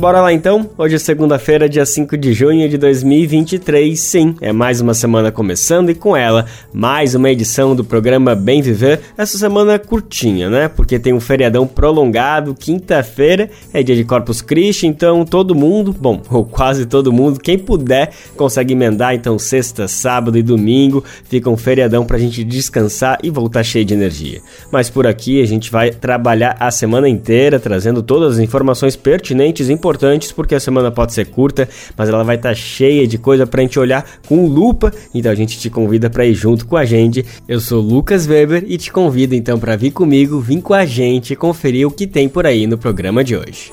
Bora lá então? Hoje é segunda-feira, dia 5 de junho de 2023. Sim, é mais uma semana começando e com ela, mais uma edição do programa Bem Viver. Essa semana curtinha, né? Porque tem um feriadão prolongado, quinta-feira é dia de Corpus Christi, então todo mundo, bom, ou quase todo mundo, quem puder, consegue emendar então sexta, sábado e domingo. Fica um feriadão pra gente descansar e voltar cheio de energia. Mas por aqui a gente vai trabalhar a semana inteira trazendo todas as informações pertinentes e importantes importantes porque a semana pode ser curta, mas ela vai estar tá cheia de coisa pra gente olhar com lupa. Então a gente te convida para ir junto com a gente. Eu sou Lucas Weber e te convido então para vir comigo, vir com a gente conferir o que tem por aí no programa de hoje.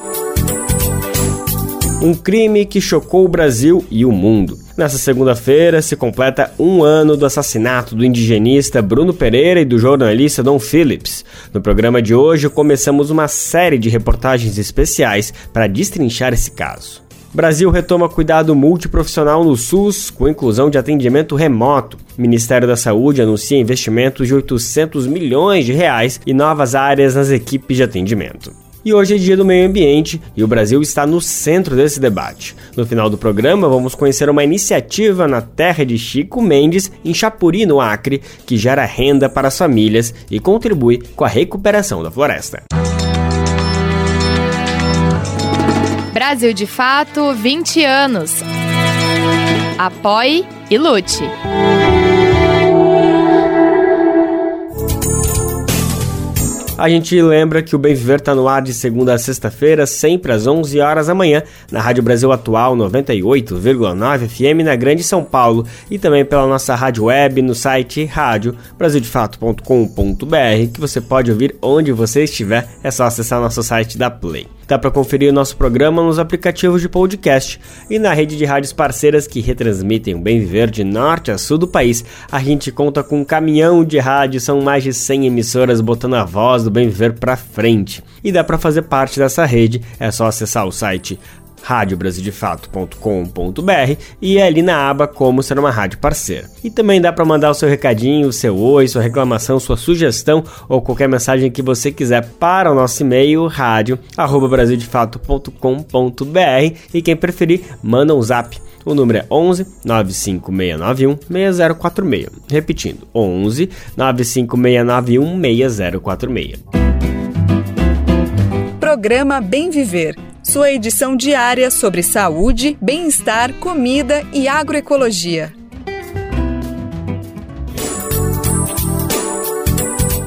Um crime que chocou o Brasil e o mundo. Nessa segunda-feira se completa um ano do assassinato do indigenista Bruno Pereira e do jornalista Don Phillips. No programa de hoje começamos uma série de reportagens especiais para destrinchar esse caso. Brasil retoma cuidado multiprofissional no SUS com inclusão de atendimento remoto. Ministério da Saúde anuncia investimentos de 800 milhões de reais e novas áreas nas equipes de atendimento. E hoje é dia do meio ambiente e o Brasil está no centro desse debate. No final do programa, vamos conhecer uma iniciativa na terra de Chico Mendes, em Chapuri, no Acre, que gera renda para as famílias e contribui com a recuperação da floresta. Brasil de Fato 20 anos. Apoie e lute. A gente lembra que o Bem Viver está no ar de segunda a sexta-feira, sempre às 11 horas da manhã, na Rádio Brasil Atual 98,9 FM na Grande São Paulo e também pela nossa rádio web no site rádio brasildefato.com.br, que você pode ouvir onde você estiver, é só acessar nosso site da Play. Dá para conferir o nosso programa nos aplicativos de podcast e na rede de rádios parceiras que retransmitem o Bem Viver de norte a sul do país. A gente conta com um caminhão de rádio, são mais de 100 emissoras botando a voz do Bem Viver para frente. E dá para fazer parte dessa rede, é só acessar o site radiobrasildefato.com.br e é ali na aba Como Ser uma Rádio Parceira. E também dá para mandar o seu recadinho, o seu oi, sua reclamação, sua sugestão ou qualquer mensagem que você quiser para o nosso e-mail rádio@brasildefato.com.br e quem preferir, manda um zap. O número é 11 95691 6046. Repetindo, 11 95691 6046. Programa Bem Viver sua edição diária sobre saúde, bem-estar, comida e agroecologia.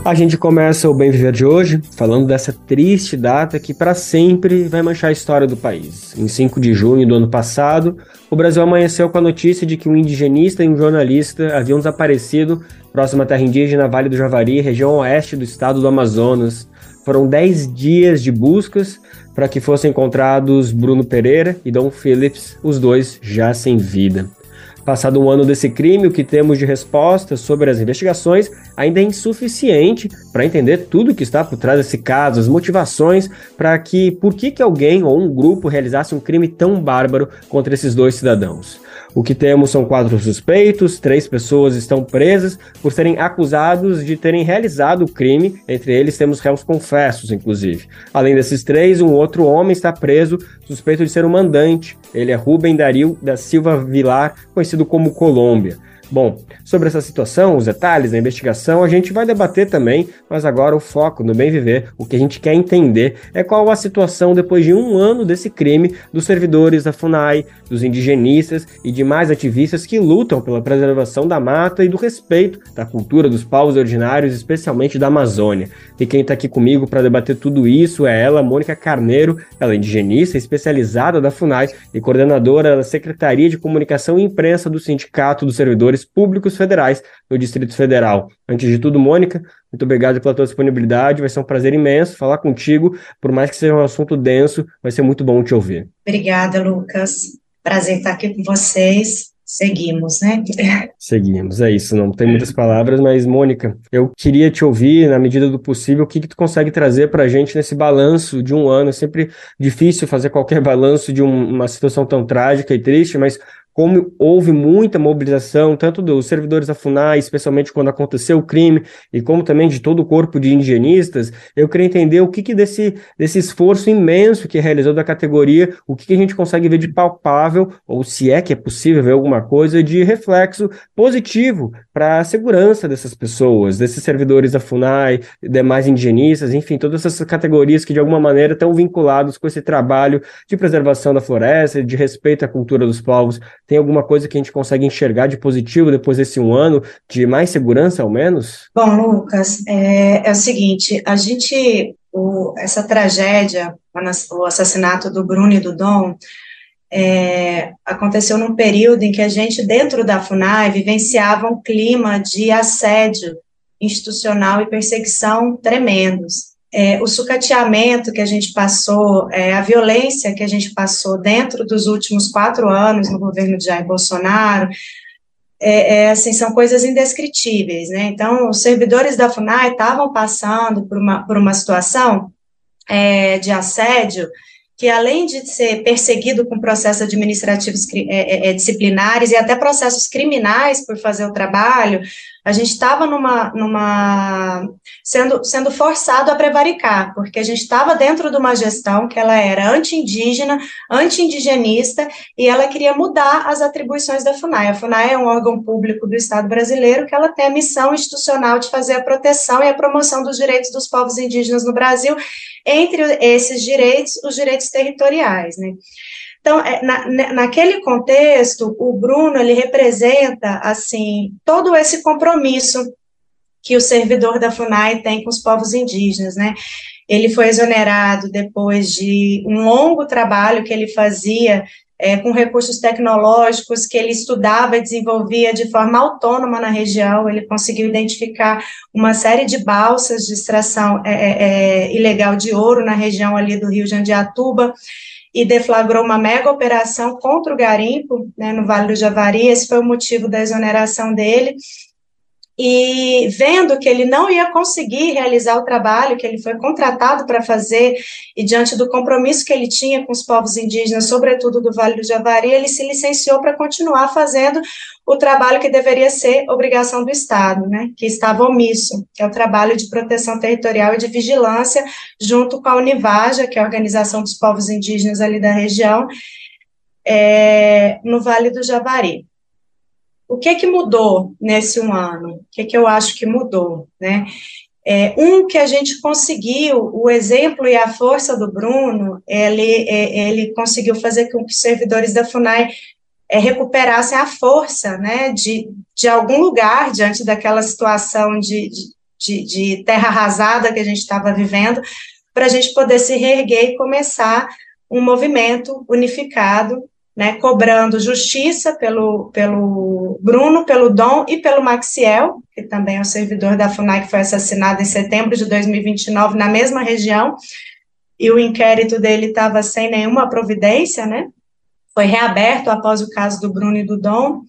A gente começa o Bem Viver de hoje falando dessa triste data que para sempre vai manchar a história do país. Em 5 de junho do ano passado, o Brasil amanheceu com a notícia de que um indigenista e um jornalista haviam desaparecido próximo à terra indígena Vale do Javari, região oeste do estado do Amazonas. Foram 10 dias de buscas para que fossem encontrados Bruno Pereira e Dom Phillips, os dois já sem vida. Passado um ano desse crime, o que temos de resposta sobre as investigações ainda é insuficiente para entender tudo que está por trás desse caso, as motivações para que, por que, que alguém ou um grupo realizasse um crime tão bárbaro contra esses dois cidadãos. O que temos são quatro suspeitos, três pessoas estão presas por serem acusados de terem realizado o crime, entre eles temos réus confessos, inclusive. Além desses três, um outro homem está preso, suspeito de ser o um mandante. Ele é Rubem Daril da Silva Vilar, conhecido como Colômbia. Bom, sobre essa situação, os detalhes da investigação, a gente vai debater também, mas agora o foco no bem viver, o que a gente quer entender é qual a situação depois de um ano desse crime dos servidores da FUNAI, dos indigenistas e demais ativistas que lutam pela preservação da mata e do respeito da cultura dos povos originários, especialmente da Amazônia. E quem está aqui comigo para debater tudo isso é ela, Mônica Carneiro, ela é indigenista especializada da FUNAI e coordenadora da Secretaria de Comunicação e Imprensa do Sindicato dos Servidores servidores públicos federais no Distrito Federal. Antes de tudo, Mônica, muito obrigado pela tua disponibilidade. Vai ser um prazer imenso falar contigo. Por mais que seja um assunto denso, vai ser muito bom te ouvir. Obrigada, Lucas. Prazer estar aqui com vocês. Seguimos, né? Seguimos, é isso. Não tem muitas palavras, mas, Mônica, eu queria te ouvir, na medida do possível, o que, que tu consegue trazer para a gente nesse balanço de um ano. É sempre difícil fazer qualquer balanço de um, uma situação tão trágica e triste, mas como houve muita mobilização, tanto dos servidores da FUNAI, especialmente quando aconteceu o crime, e como também de todo o corpo de indigenistas, eu queria entender o que, que desse, desse esforço imenso que realizou da categoria, o que, que a gente consegue ver de palpável, ou se é que é possível ver alguma coisa de reflexo positivo para a segurança dessas pessoas, desses servidores da FUNAI, demais indigenistas, enfim, todas essas categorias que de alguma maneira estão vinculados com esse trabalho de preservação da floresta, de respeito à cultura dos povos tem alguma coisa que a gente consegue enxergar de positivo depois desse um ano, de mais segurança, ao menos? Bom, Lucas, é, é o seguinte, a gente, o, essa tragédia, o assassinato do Bruno e do Dom, é, aconteceu num período em que a gente, dentro da FUNAI, vivenciava um clima de assédio institucional e perseguição tremendos é, o sucateamento que a gente passou, é, a violência que a gente passou dentro dos últimos quatro anos no governo de Jair Bolsonaro, é, é, assim, são coisas indescritíveis, né? Então, os servidores da FUNAI estavam passando por uma, por uma situação é, de assédio que além de ser perseguido com processos administrativos é, disciplinares e até processos criminais por fazer o trabalho, a gente estava numa, numa sendo, sendo forçado a prevaricar, porque a gente estava dentro de uma gestão que ela era anti-indígena, anti-indigenista, e ela queria mudar as atribuições da FUNAI. A FUNAI é um órgão público do Estado brasileiro que ela tem a missão institucional de fazer a proteção e a promoção dos direitos dos povos indígenas no Brasil, entre esses direitos, os direitos territoriais, né? Então, é, na, naquele contexto, o Bruno, ele representa, assim, todo esse compromisso que o servidor da FUNAI tem com os povos indígenas, né? Ele foi exonerado depois de um longo trabalho que ele fazia é, com recursos tecnológicos que ele estudava e desenvolvia de forma autônoma na região. Ele conseguiu identificar uma série de balsas de extração é, é, é ilegal de ouro na região ali do Rio de Andiatuba e deflagrou uma mega operação contra o garimpo, né, no Vale do Javari, esse foi o motivo da exoneração dele, e vendo que ele não ia conseguir realizar o trabalho que ele foi contratado para fazer, e diante do compromisso que ele tinha com os povos indígenas, sobretudo do Vale do Javari, ele se licenciou para continuar fazendo o trabalho que deveria ser obrigação do Estado, né, que estava omisso, que é o trabalho de proteção territorial e de vigilância, junto com a Univaja, que é a Organização dos Povos Indígenas ali da região, é, no Vale do Javari. O que que mudou nesse um ano? O que que eu acho que mudou, né? É, um que a gente conseguiu, o exemplo e a força do Bruno, ele, é, ele conseguiu fazer com que os servidores da FUNAI é, recuperassem a força, né, de, de algum lugar diante daquela situação de, de, de terra arrasada que a gente estava vivendo, para a gente poder se reerguer e começar um movimento unificado né, cobrando justiça pelo, pelo Bruno, pelo Dom e pelo Maxiel, que também é o servidor da FUNAI, que foi assassinado em setembro de 2029 na mesma região, e o inquérito dele estava sem nenhuma providência, né, foi reaberto após o caso do Bruno e do Dom,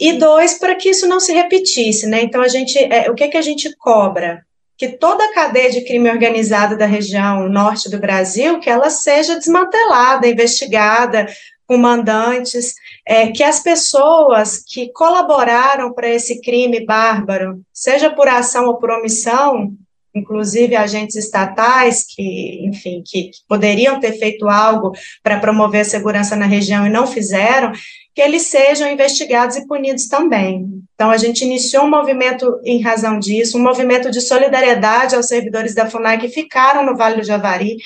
e dois, para que isso não se repetisse, né, então a gente, é, o que que a gente cobra? que toda a cadeia de crime organizado da região norte do Brasil, que ela seja desmantelada, investigada, comandantes, é, que as pessoas que colaboraram para esse crime bárbaro, seja por ação ou por omissão, inclusive agentes estatais que, enfim, que, que poderiam ter feito algo para promover a segurança na região e não fizeram, que eles sejam investigados e punidos também. Então, a gente iniciou um movimento em razão disso, um movimento de solidariedade aos servidores da FUNAI que ficaram no Vale do Javari,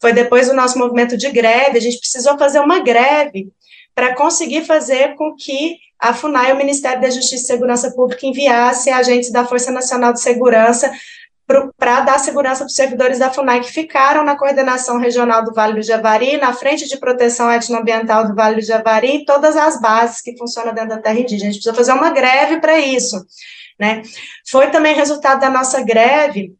foi depois do nosso movimento de greve, a gente precisou fazer uma greve para conseguir fazer com que a FUNAI, o Ministério da Justiça e Segurança Pública, enviasse agentes da Força Nacional de Segurança para dar segurança para os servidores da FUNAI que ficaram na coordenação regional do Vale do Javari, na frente de proteção etnoambiental do Vale do Javari, e todas as bases que funcionam dentro da terra indígena. A gente precisa fazer uma greve para isso. Né? Foi também resultado da nossa greve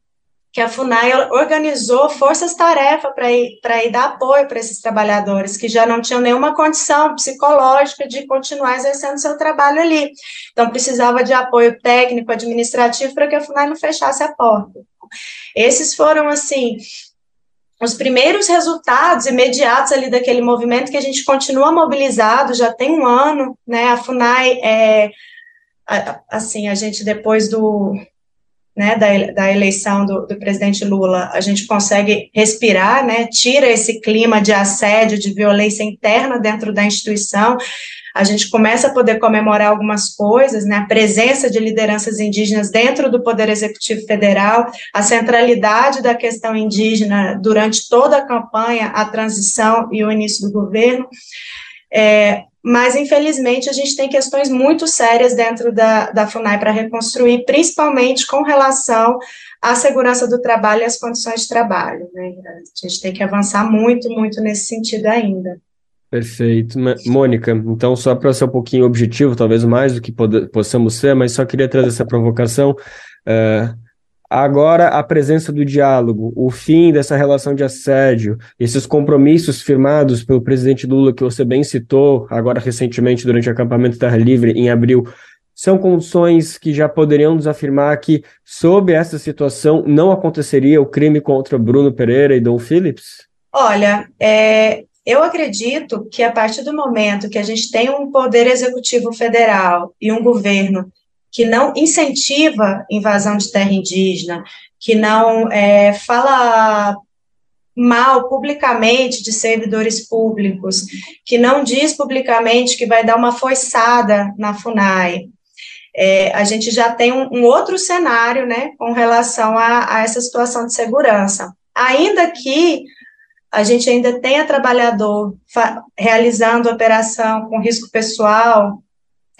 que a FUNAI organizou forças-tarefa para ir, ir dar apoio para esses trabalhadores que já não tinham nenhuma condição psicológica de continuar exercendo seu trabalho ali. Então, precisava de apoio técnico, administrativo, para que a FUNAI não fechasse a porta. Esses foram, assim, os primeiros resultados imediatos ali daquele movimento que a gente continua mobilizado, já tem um ano, né, a FUNAI é, assim, a gente depois do, né, da, da eleição do, do, presidente Lula, a gente consegue respirar, né, tira esse clima de assédio, de violência interna dentro da instituição, a gente começa a poder comemorar algumas coisas, né, a presença de lideranças indígenas dentro do Poder Executivo Federal, a centralidade da questão indígena durante toda a campanha, a transição e o início do governo, é, mas infelizmente a gente tem questões muito sérias dentro da, da FUNAI para reconstruir, principalmente com relação à segurança do trabalho e às condições de trabalho. Né? A gente tem que avançar muito, muito nesse sentido ainda. Perfeito. Mônica, então, só para ser um pouquinho objetivo, talvez mais do que possamos ser, mas só queria trazer essa provocação. Uh, agora, a presença do diálogo, o fim dessa relação de assédio, esses compromissos firmados pelo presidente Lula, que você bem citou, agora recentemente, durante o acampamento Terra Livre, em abril, são condições que já poderiam nos afirmar que, sob essa situação, não aconteceria o crime contra Bruno Pereira e Dom Phillips? Olha, é, eu acredito que a partir do momento que a gente tem um poder executivo federal e um governo que não incentiva invasão de terra indígena, que não é, fala mal publicamente de servidores públicos, que não diz publicamente que vai dar uma forçada na FUNAI. É, a gente já tem um, um, outro cenário, né, com relação a, a essa situação de segurança. Ainda que a gente ainda tenha trabalhador realizando operação com risco pessoal,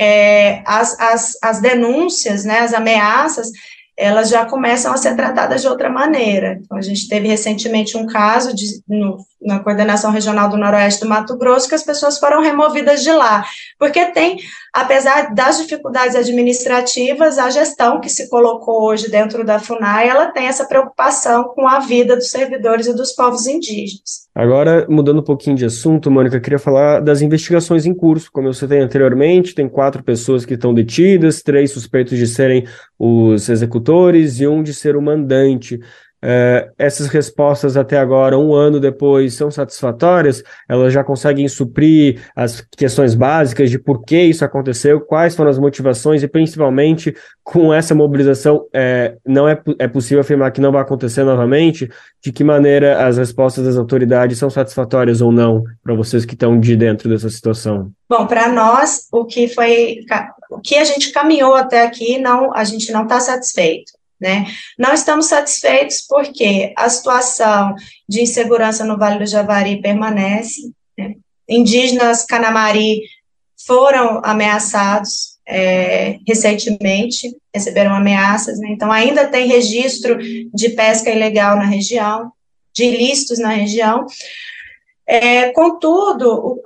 é, as, as, as denúncias, né, as ameaças, elas já começam a ser tratadas de outra maneira. Então, a gente teve recentemente um caso de, no, na coordenação regional do Noroeste do Mato Grosso que as pessoas foram removidas de lá, porque tem, apesar das dificuldades administrativas, a gestão que se colocou hoje dentro da FUNAI, ela tem essa preocupação com a vida dos servidores e dos povos indígenas. Agora, mudando um pouquinho de assunto, Mônica, queria falar das investigações em curso. Como eu citei anteriormente, tem quatro pessoas que estão detidas, três suspeitos de serem os executores e um de ser o mandante. É, essas respostas até agora, um ano depois, são satisfatórias? Elas já conseguem suprir as questões básicas de por que isso aconteceu, quais foram as motivações e, principalmente, com essa mobilização, é, não é, é possível afirmar que não vai acontecer novamente? De que maneira as respostas das autoridades são satisfatórias ou não para vocês que estão de dentro dessa situação? Bom, para nós, o que foi, o que a gente caminhou até aqui, não, a gente não está satisfeito. Né? Não estamos satisfeitos porque a situação de insegurança no Vale do Javari permanece. Né? Indígenas Canamari foram ameaçados é, recentemente, receberam ameaças, né? então ainda tem registro de pesca ilegal na região, de ilícitos na região. É, contudo, o,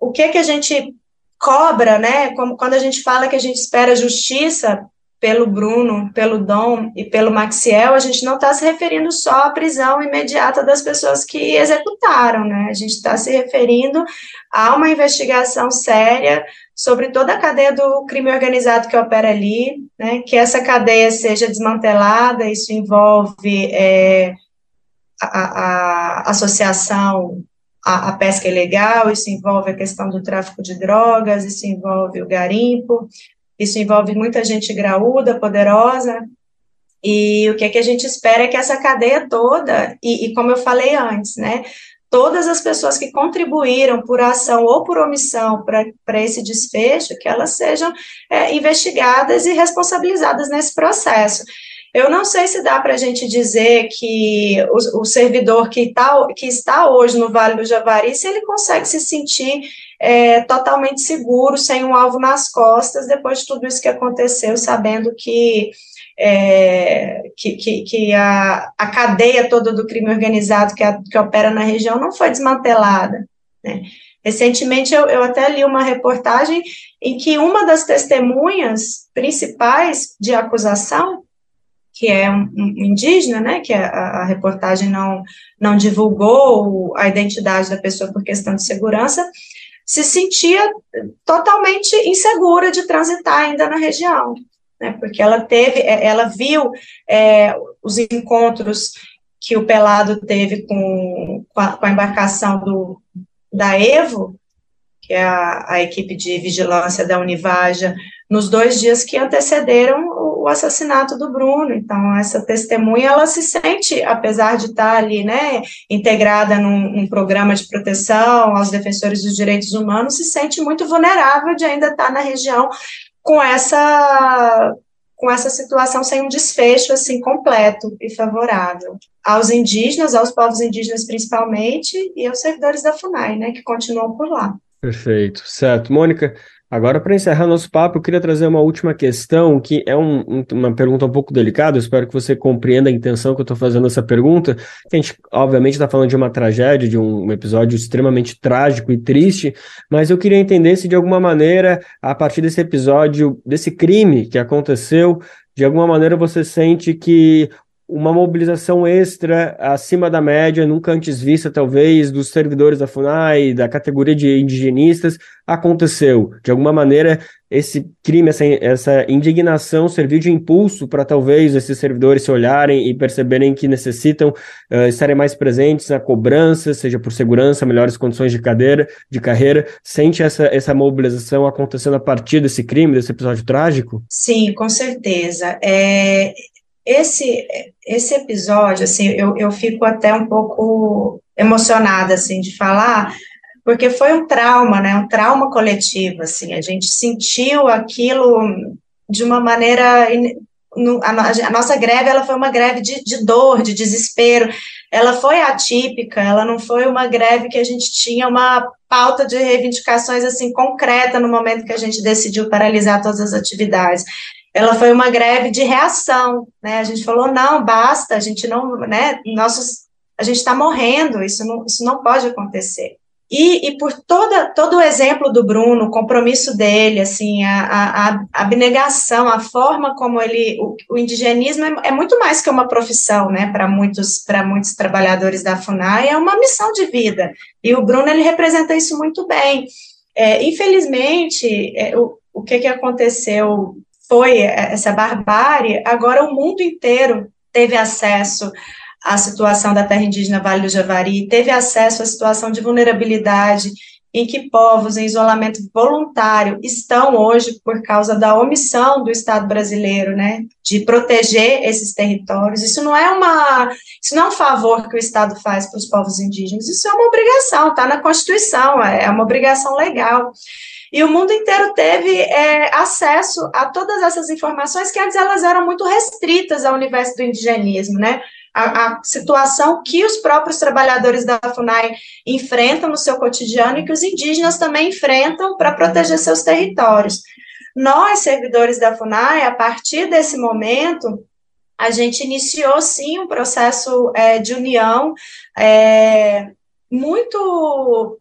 o que que a gente cobra, né? Como quando a gente fala que a gente espera justiça pelo Bruno, pelo Dom e pelo Maxiel, a gente não está se referindo só à prisão imediata das pessoas que executaram, né? A gente está se referindo a uma investigação séria sobre toda a cadeia do crime organizado que opera ali, né? Que essa cadeia seja desmantelada, isso envolve é, a, a, associação à, à pesca ilegal, isso envolve a questão do tráfico de drogas, isso envolve o garimpo, isso envolve muita gente graúda, poderosa, e o que, é que a gente espera é que essa cadeia toda, e, e como eu falei antes, né, todas as pessoas que contribuíram por ação ou por omissão para esse desfecho, que elas sejam é, investigadas e responsabilizadas nesse processo. Eu não sei se dá para a gente dizer que o, o servidor que, tá, que está hoje no Vale do Javari, se ele consegue se sentir é, totalmente seguro, sem um alvo nas costas, depois de tudo isso que aconteceu, sabendo que, é, que, que, que, a, a cadeia toda do crime organizado que, a, que opera na região não foi desmantelada. Né? Recentemente, eu, eu até li uma reportagem em que uma das testemunhas principais de acusação que é um, indígena, né, que a, a, reportagem não, não divulgou a identidade da pessoa por questão de segurança, se sentia totalmente insegura de transitar ainda na região, né, porque ela teve, é, ela viu é, os encontros que o Pelado teve com, com, a, com a embarcação do, da Evo, que é a, a, equipe de vigilância da Univaja, nos dois dias que antecederam o, o, assassinato do Bruno. Então, essa testemunha, ela se sente, apesar de estar ali, né, integrada num, num programa de proteção aos defensores dos direitos humanos, se sente muito vulnerável de ainda estar na região com essa com essa situação sem um desfecho assim completo e favorável aos indígenas, aos povos indígenas principalmente e aos servidores da Funai, né, que continuam por lá. Perfeito, certo. Mônica, agora para encerrar nosso papo, eu queria trazer uma última questão, que é um, um, uma pergunta um pouco delicada, eu espero que você compreenda a intenção que eu estou fazendo essa pergunta. A gente, obviamente, está falando de uma tragédia, de um episódio extremamente trágico e triste, mas eu queria entender se, de alguma maneira, a partir desse episódio, desse crime que aconteceu, de alguma maneira você sente que uma mobilização extra acima da média, nunca antes vista, talvez, dos servidores da FUNAI, da categoria de indigenistas, aconteceu. De alguma maneira, esse crime, essa, essa indignação serviu de impulso para talvez esses servidores se olharem e perceberem que necessitam uh, estarem mais presentes na cobrança, seja por segurança, melhores condições de cadeira, de carreira. Sente essa, essa mobilização acontecendo a partir desse crime, desse episódio trágico? Sim, com certeza. É, esse, esse episódio, assim, eu, eu fico até um pouco emocionada, assim, de falar, porque foi um trauma, né, um trauma coletivo, assim, a gente sentiu aquilo de uma maneira, a, nossa greve, ela foi uma greve de, de dor, de desespero, ela foi atípica, ela não foi uma greve que a gente tinha uma pauta de reivindicações, assim, concreta no momento que a gente decidiu paralisar todas as atividades, ela foi uma greve de reação, né? A gente falou não, basta, a gente não, né? Nossos, a gente está morrendo, isso não, isso não pode acontecer. E, e, por toda, todo o exemplo do Bruno, o compromisso dele, assim, a, a, a abnegação, a forma como ele, o, o indigenismo é, é, muito mais que uma profissão, né, para muitos, para muitos trabalhadores da FUNAI, é uma missão de vida, e o Bruno, ele representa isso muito bem. É, infelizmente, é, o, o que, que aconteceu foi essa barbárie, agora o mundo inteiro teve acesso à situação da terra indígena Vale do Javari, teve acesso à situação de vulnerabilidade em que povos em isolamento voluntário estão hoje por causa da omissão do Estado brasileiro, né, de proteger esses territórios. Isso não é uma, isso não é um favor que o Estado faz para os povos indígenas, isso é uma obrigação, está na Constituição, é uma obrigação legal. E o mundo inteiro teve é, acesso a todas essas informações que antes elas eram muito restritas ao universo do indigenismo, né? A, a, situação que os próprios trabalhadores da FUNAI enfrentam no seu cotidiano e que os indígenas também enfrentam para proteger seus territórios. Nós, servidores da FUNAI, a partir desse momento, a gente iniciou sim um processo é, de união é, muito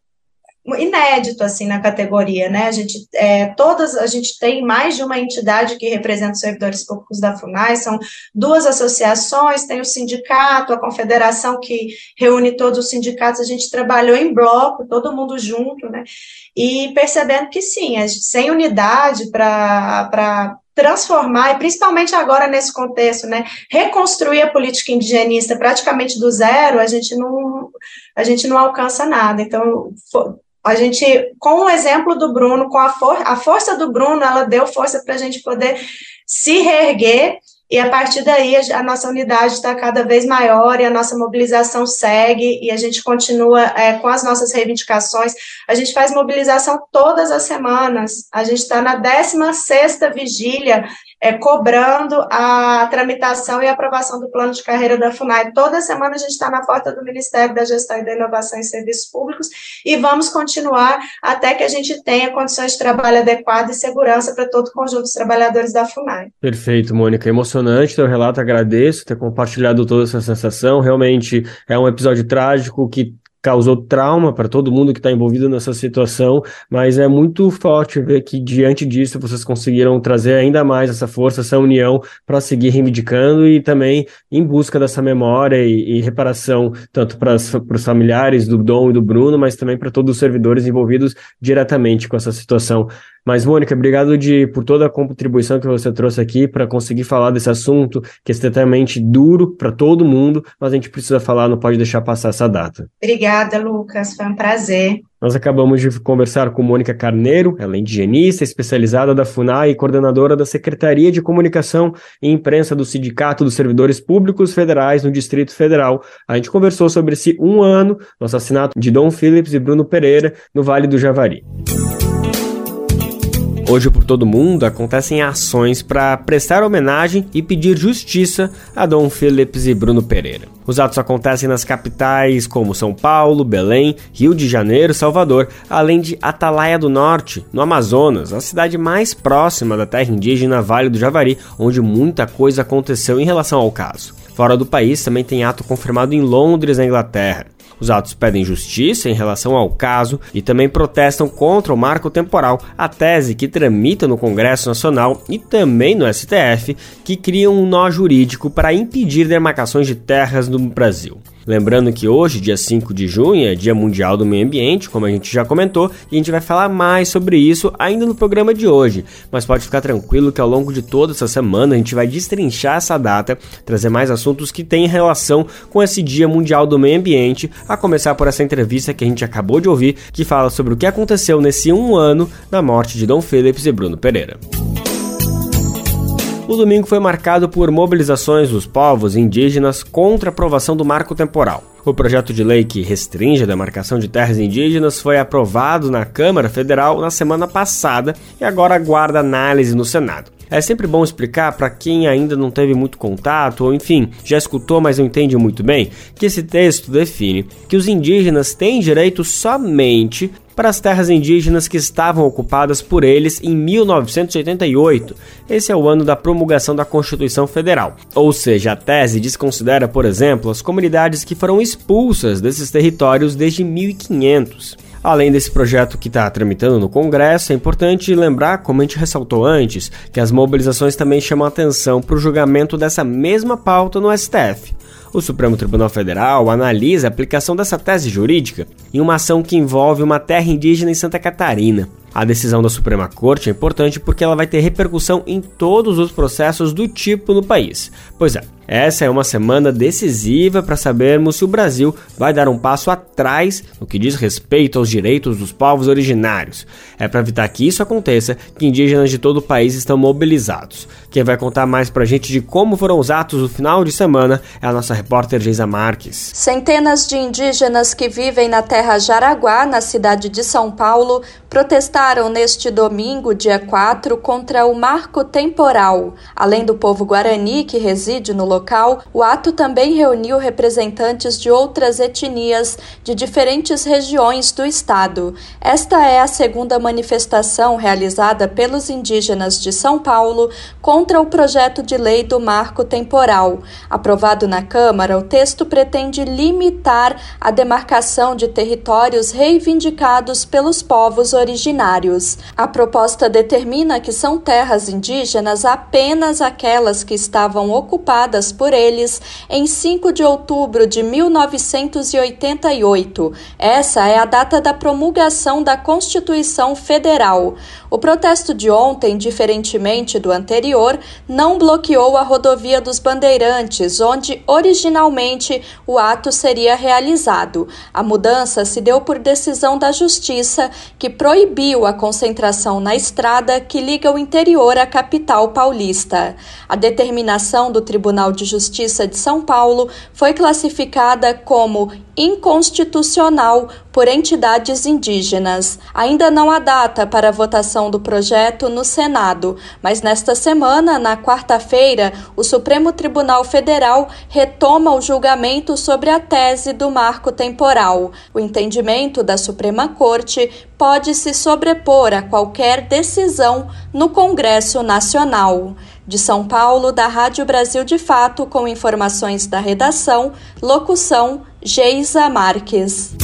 inédito assim na categoria, né? A gente é, todas a gente tem mais de uma entidade que representa os servidores públicos da Funai, são duas associações, tem o sindicato, a confederação que reúne todos os sindicatos, a gente trabalhou em bloco, todo mundo junto, né? E percebendo que sim, sem unidade para transformar, e principalmente agora nesse contexto, né, reconstruir a política indigenista praticamente do zero, a gente não, a gente não alcança nada. Então, a gente, com o exemplo do Bruno, com a, for a força do Bruno, ela deu força para a gente poder se reerguer, e a partir daí a, a nossa unidade está cada vez maior e a nossa mobilização segue, e a gente continua é, com as nossas reivindicações. A gente faz mobilização todas as semanas, a gente está na 16 vigília é, cobrando a tramitação e aprovação do plano de carreira da FUNAI. Toda semana a gente está na porta do Ministério da Gestão e da Inovação em Serviços Públicos e vamos continuar até que a gente tenha condições de trabalho adequadas e segurança para todo o conjunto dos trabalhadores da FUNAI. Perfeito, Mônica. Emocionante teu relato, agradeço ter compartilhado toda essa sensação. Realmente é um episódio trágico que causou trauma para todo mundo que está envolvido nessa situação, mas é muito forte ver que diante disso vocês conseguiram trazer ainda mais essa força, essa união para seguir reivindicando e também em busca dessa memória e, e reparação, tanto para os familiares do Dom e do Bruno, mas também para todos os servidores envolvidos diretamente com essa situação. Mas, Mônica, obrigado de, por toda a contribuição que você trouxe aqui para conseguir falar desse assunto que é extremamente duro para todo mundo, mas a gente precisa falar, não pode deixar passar essa data. Obrigada, Lucas, foi um prazer. Nós acabamos de conversar com Mônica Carneiro, ela é indigenista, especializada da FUNAI e coordenadora da Secretaria de Comunicação e Imprensa do Sindicato dos Servidores Públicos Federais no Distrito Federal. A gente conversou sobre esse um ano no assassinato de Dom Phillips e Bruno Pereira no Vale do Javari. Hoje, por todo mundo, acontecem ações para prestar homenagem e pedir justiça a Dom Phillips e Bruno Pereira. Os atos acontecem nas capitais como São Paulo, Belém, Rio de Janeiro, Salvador, além de Atalaia do Norte, no Amazonas, a cidade mais próxima da terra indígena Vale do Javari, onde muita coisa aconteceu em relação ao caso. Fora do país também tem ato confirmado em Londres, na Inglaterra. Os atos pedem justiça em relação ao caso e também protestam contra o marco temporal, a tese que tramita no Congresso Nacional e também no STF, que cria um nó jurídico para impedir demarcações de terras no Brasil. Lembrando que hoje, dia 5 de junho, é Dia Mundial do Meio Ambiente, como a gente já comentou, e a gente vai falar mais sobre isso ainda no programa de hoje. Mas pode ficar tranquilo que ao longo de toda essa semana a gente vai destrinchar essa data, trazer mais assuntos que têm relação com esse Dia Mundial do Meio Ambiente, a começar por essa entrevista que a gente acabou de ouvir, que fala sobre o que aconteceu nesse um ano da morte de Dom Phillips e Bruno Pereira. O domingo foi marcado por mobilizações dos povos indígenas contra a aprovação do marco temporal. O projeto de lei que restringe a demarcação de terras indígenas foi aprovado na Câmara Federal na semana passada e agora aguarda análise no Senado. É sempre bom explicar para quem ainda não teve muito contato ou, enfim, já escutou, mas não entende muito bem, que esse texto define que os indígenas têm direito somente para as terras indígenas que estavam ocupadas por eles em 1988. Esse é o ano da promulgação da Constituição Federal. Ou seja, a tese desconsidera, por exemplo, as comunidades que foram expulsas desses territórios desde 1500. Além desse projeto que está tramitando no Congresso, é importante lembrar, como a gente ressaltou antes, que as mobilizações também chamam atenção para o julgamento dessa mesma pauta no STF. O Supremo Tribunal Federal analisa a aplicação dessa tese jurídica em uma ação que envolve uma terra indígena em Santa Catarina. A decisão da Suprema Corte é importante porque ela vai ter repercussão em todos os processos do tipo no país. Pois é, essa é uma semana decisiva para sabermos se o Brasil vai dar um passo atrás no que diz respeito aos direitos dos povos originários. É para evitar que isso aconteça que indígenas de todo o país estão mobilizados. Quem vai contar mais para a gente de como foram os atos no final de semana é a nossa repórter Geisa Marques. Centenas de indígenas que vivem na terra Jaraguá, na cidade de São Paulo, protestaram neste domingo, dia 4, contra o marco temporal. Além do povo guarani que reside no local, o ato também reuniu representantes de outras etnias de diferentes regiões do estado. Esta é a segunda manifestação realizada pelos indígenas de São Paulo contra o projeto de lei do marco temporal. Aprovado na Câmara, o texto pretende limitar a demarcação de territórios reivindicados pelos povos originários. A proposta determina que são terras indígenas apenas aquelas que estavam ocupadas por eles em 5 de outubro de 1988. Essa é a data da promulgação da Constituição Federal. O protesto de ontem, diferentemente do anterior, não bloqueou a rodovia dos Bandeirantes, onde originalmente o ato seria realizado. A mudança se deu por decisão da Justiça, que proibiu a concentração na estrada que liga o interior à capital paulista. A determinação do Tribunal de Justiça de São Paulo foi classificada como inconstitucional por entidades indígenas. Ainda não há data para a votação do projeto no Senado, mas nesta semana, na quarta-feira, o Supremo Tribunal Federal retoma o julgamento sobre a tese do marco temporal. O entendimento da Suprema Corte pode se sobrepor a qualquer decisão no Congresso Nacional. De São Paulo, da Rádio Brasil de Fato, com informações da redação, locução Geisa Marques.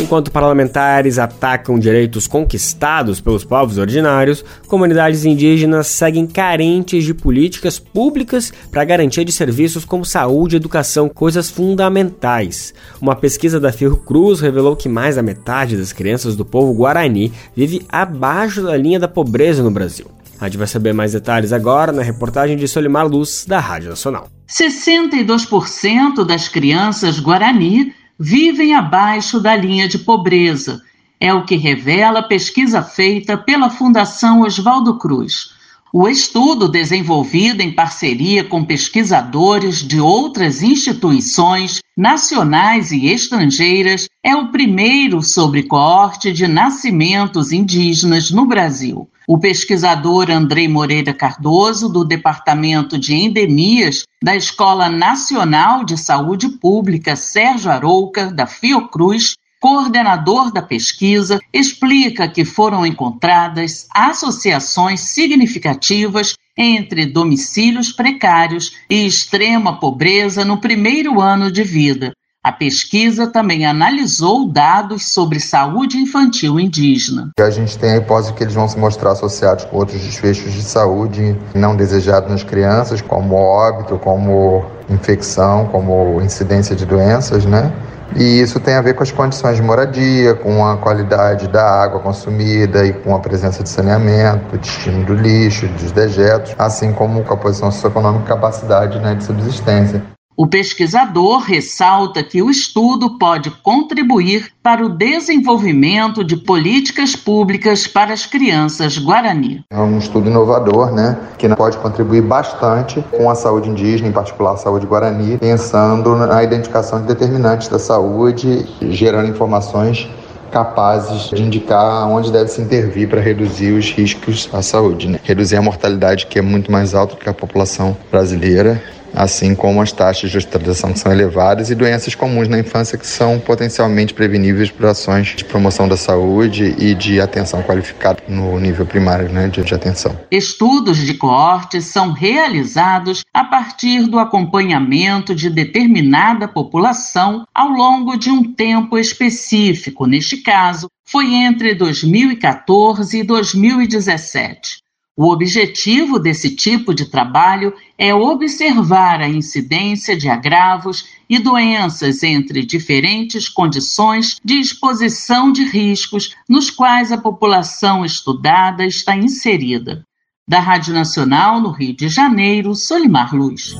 Enquanto parlamentares atacam direitos conquistados pelos povos originários, comunidades indígenas seguem carentes de políticas públicas para garantia de serviços como saúde e educação, coisas fundamentais. Uma pesquisa da Fiocruz revelou que mais da metade das crianças do povo guarani vive abaixo da linha da pobreza no Brasil. A gente vai saber mais detalhes agora na reportagem de Solimar Luz, da Rádio Nacional. 62% das crianças guarani vivem abaixo da linha de pobreza. É o que revela a pesquisa feita pela Fundação Oswaldo Cruz. O estudo, desenvolvido em parceria com pesquisadores de outras instituições nacionais e estrangeiras, é o primeiro sobre coorte de nascimentos indígenas no Brasil. O pesquisador Andrei Moreira Cardoso, do Departamento de Endemias da Escola Nacional de Saúde Pública Sérgio Arouca, da Fiocruz, coordenador da pesquisa, explica que foram encontradas associações significativas entre domicílios precários e extrema pobreza no primeiro ano de vida. A pesquisa também analisou dados sobre saúde infantil indígena. A gente tem a hipótese que eles vão se mostrar associados com outros desfechos de saúde não desejados nas crianças, como óbito, como infecção, como incidência de doenças, né? E isso tem a ver com as condições de moradia, com a qualidade da água consumida e com a presença de saneamento, destino do lixo, dos dejetos, assim como com a posição socioeconômica e capacidade né, de subsistência. O pesquisador ressalta que o estudo pode contribuir para o desenvolvimento de políticas públicas para as crianças guarani. É um estudo inovador, né, que pode contribuir bastante com a saúde indígena, em particular a saúde guarani, pensando na identificação de determinantes da saúde, gerando informações capazes de indicar onde deve se intervir para reduzir os riscos à saúde, né? reduzir a mortalidade que é muito mais alta que a população brasileira assim como as taxas de hospitalização que são elevadas e doenças comuns na infância que são potencialmente preveníveis por ações de promoção da saúde e de atenção qualificada no nível primário né, de, de atenção. Estudos de coorte são realizados a partir do acompanhamento de determinada população ao longo de um tempo específico. Neste caso, foi entre 2014 e 2017. O objetivo desse tipo de trabalho é observar a incidência de agravos e doenças entre diferentes condições de exposição de riscos nos quais a população estudada está inserida. Da Rádio Nacional, no Rio de Janeiro, Solimar Luz.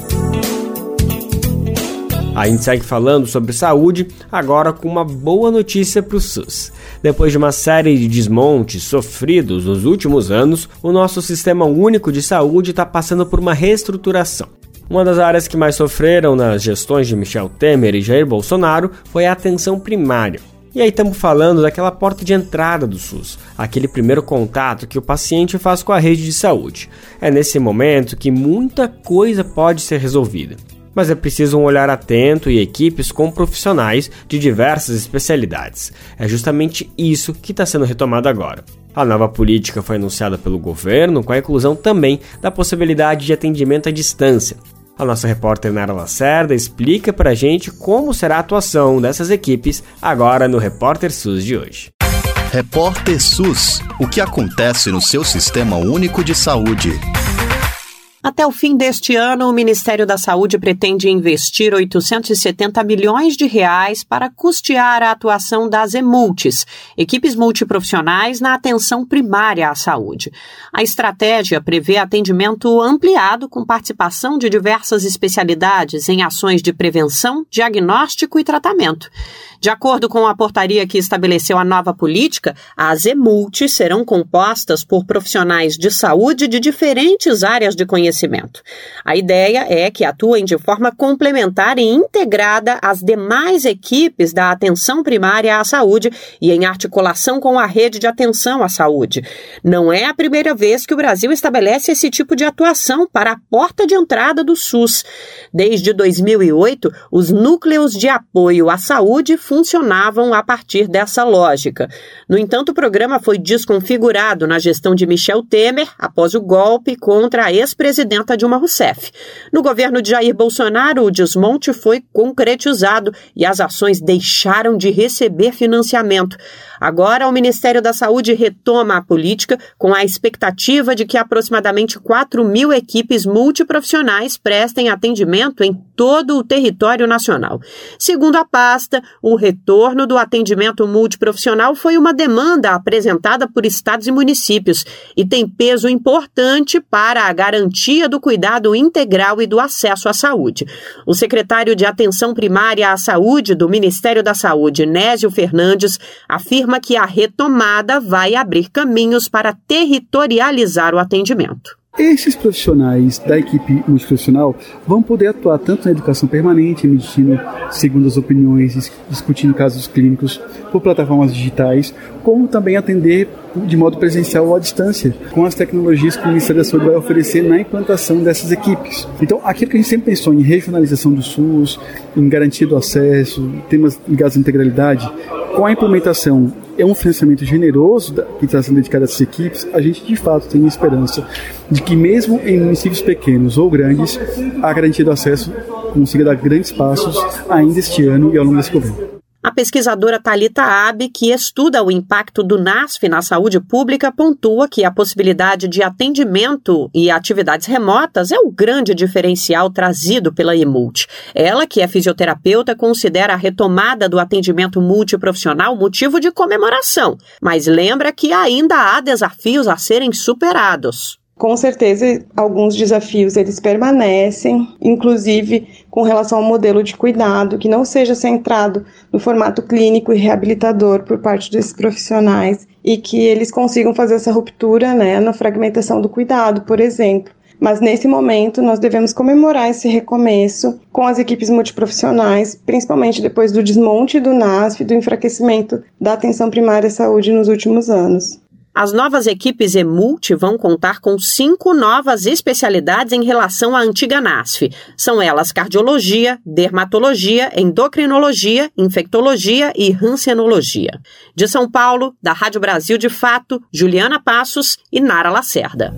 A gente segue falando sobre saúde, agora com uma boa notícia para o SUS. Depois de uma série de desmontes sofridos nos últimos anos, o nosso sistema único de saúde está passando por uma reestruturação. Uma das áreas que mais sofreram nas gestões de Michel Temer e Jair Bolsonaro foi a atenção primária. E aí estamos falando daquela porta de entrada do SUS, aquele primeiro contato que o paciente faz com a rede de saúde. É nesse momento que muita coisa pode ser resolvida mas é preciso um olhar atento e equipes com profissionais de diversas especialidades. É justamente isso que está sendo retomado agora. A nova política foi anunciada pelo governo com a inclusão também da possibilidade de atendimento à distância. A nossa repórter Nara Lacerda explica para a gente como será a atuação dessas equipes agora no Repórter SUS de hoje. Repórter SUS. O que acontece no seu sistema único de saúde? Até o fim deste ano, o Ministério da Saúde pretende investir 870 milhões de reais para custear a atuação das EMULTIS, equipes multiprofissionais na atenção primária à saúde. A estratégia prevê atendimento ampliado com participação de diversas especialidades em ações de prevenção, diagnóstico e tratamento. De acordo com a portaria que estabeleceu a nova política, as EMULT serão compostas por profissionais de saúde de diferentes áreas de conhecimento. A ideia é que atuem de forma complementar e integrada às demais equipes da atenção primária à saúde e em articulação com a rede de atenção à saúde. Não é a primeira vez que o Brasil estabelece esse tipo de atuação para a porta de entrada do SUS. Desde 2008, os núcleos de apoio à saúde funcionavam a partir dessa lógica. No entanto, o programa foi desconfigurado na gestão de Michel Temer após o golpe contra a ex-presidente presidenta Dilma Rousseff. No governo de Jair Bolsonaro, o desmonte foi concretizado e as ações deixaram de receber financiamento. Agora, o Ministério da Saúde retoma a política com a expectativa de que aproximadamente 4 mil equipes multiprofissionais prestem atendimento em todo o território nacional. Segundo a pasta, o retorno do atendimento multiprofissional foi uma demanda apresentada por estados e municípios e tem peso importante para a garantia do cuidado integral e do acesso à saúde. O secretário de Atenção Primária à Saúde do Ministério da Saúde, Nésio Fernandes, afirma afirma que a retomada vai abrir caminhos para territorializar o atendimento. Esses profissionais da equipe multiprofissional vão poder atuar tanto na educação permanente, emitindo segundas opiniões, discutindo casos clínicos por plataformas digitais, como também atender de modo presencial ou à distância, com as tecnologias que o Ministério da Saúde vai oferecer na implantação dessas equipes. Então, aquilo que a gente sempre pensou em regionalização do SUS, em garantia do acesso, temas ligados à integralidade, com a implementação é um financiamento generoso que está sendo dedicado a essas equipes, a gente de fato tem esperança de que mesmo em municípios pequenos ou grandes, a garantia do acesso consiga dar grandes passos ainda este ano e ao longo desse governo. A pesquisadora Talita Abe, que estuda o impacto do NASF na saúde pública, pontua que a possibilidade de atendimento e atividades remotas é o grande diferencial trazido pela EMULT. Ela, que é fisioterapeuta, considera a retomada do atendimento multiprofissional motivo de comemoração, mas lembra que ainda há desafios a serem superados. Com certeza, alguns desafios eles permanecem, inclusive com relação ao modelo de cuidado, que não seja centrado no formato clínico e reabilitador por parte desses profissionais e que eles consigam fazer essa ruptura né, na fragmentação do cuidado, por exemplo. Mas nesse momento nós devemos comemorar esse recomeço com as equipes multiprofissionais, principalmente depois do desmonte do NASF e do enfraquecimento da atenção primária à saúde nos últimos anos. As novas equipes EMULT vão contar com cinco novas especialidades em relação à antiga NASF. São elas cardiologia, dermatologia, endocrinologia, infectologia e rancenologia. De São Paulo, da Rádio Brasil de Fato, Juliana Passos e Nara Lacerda.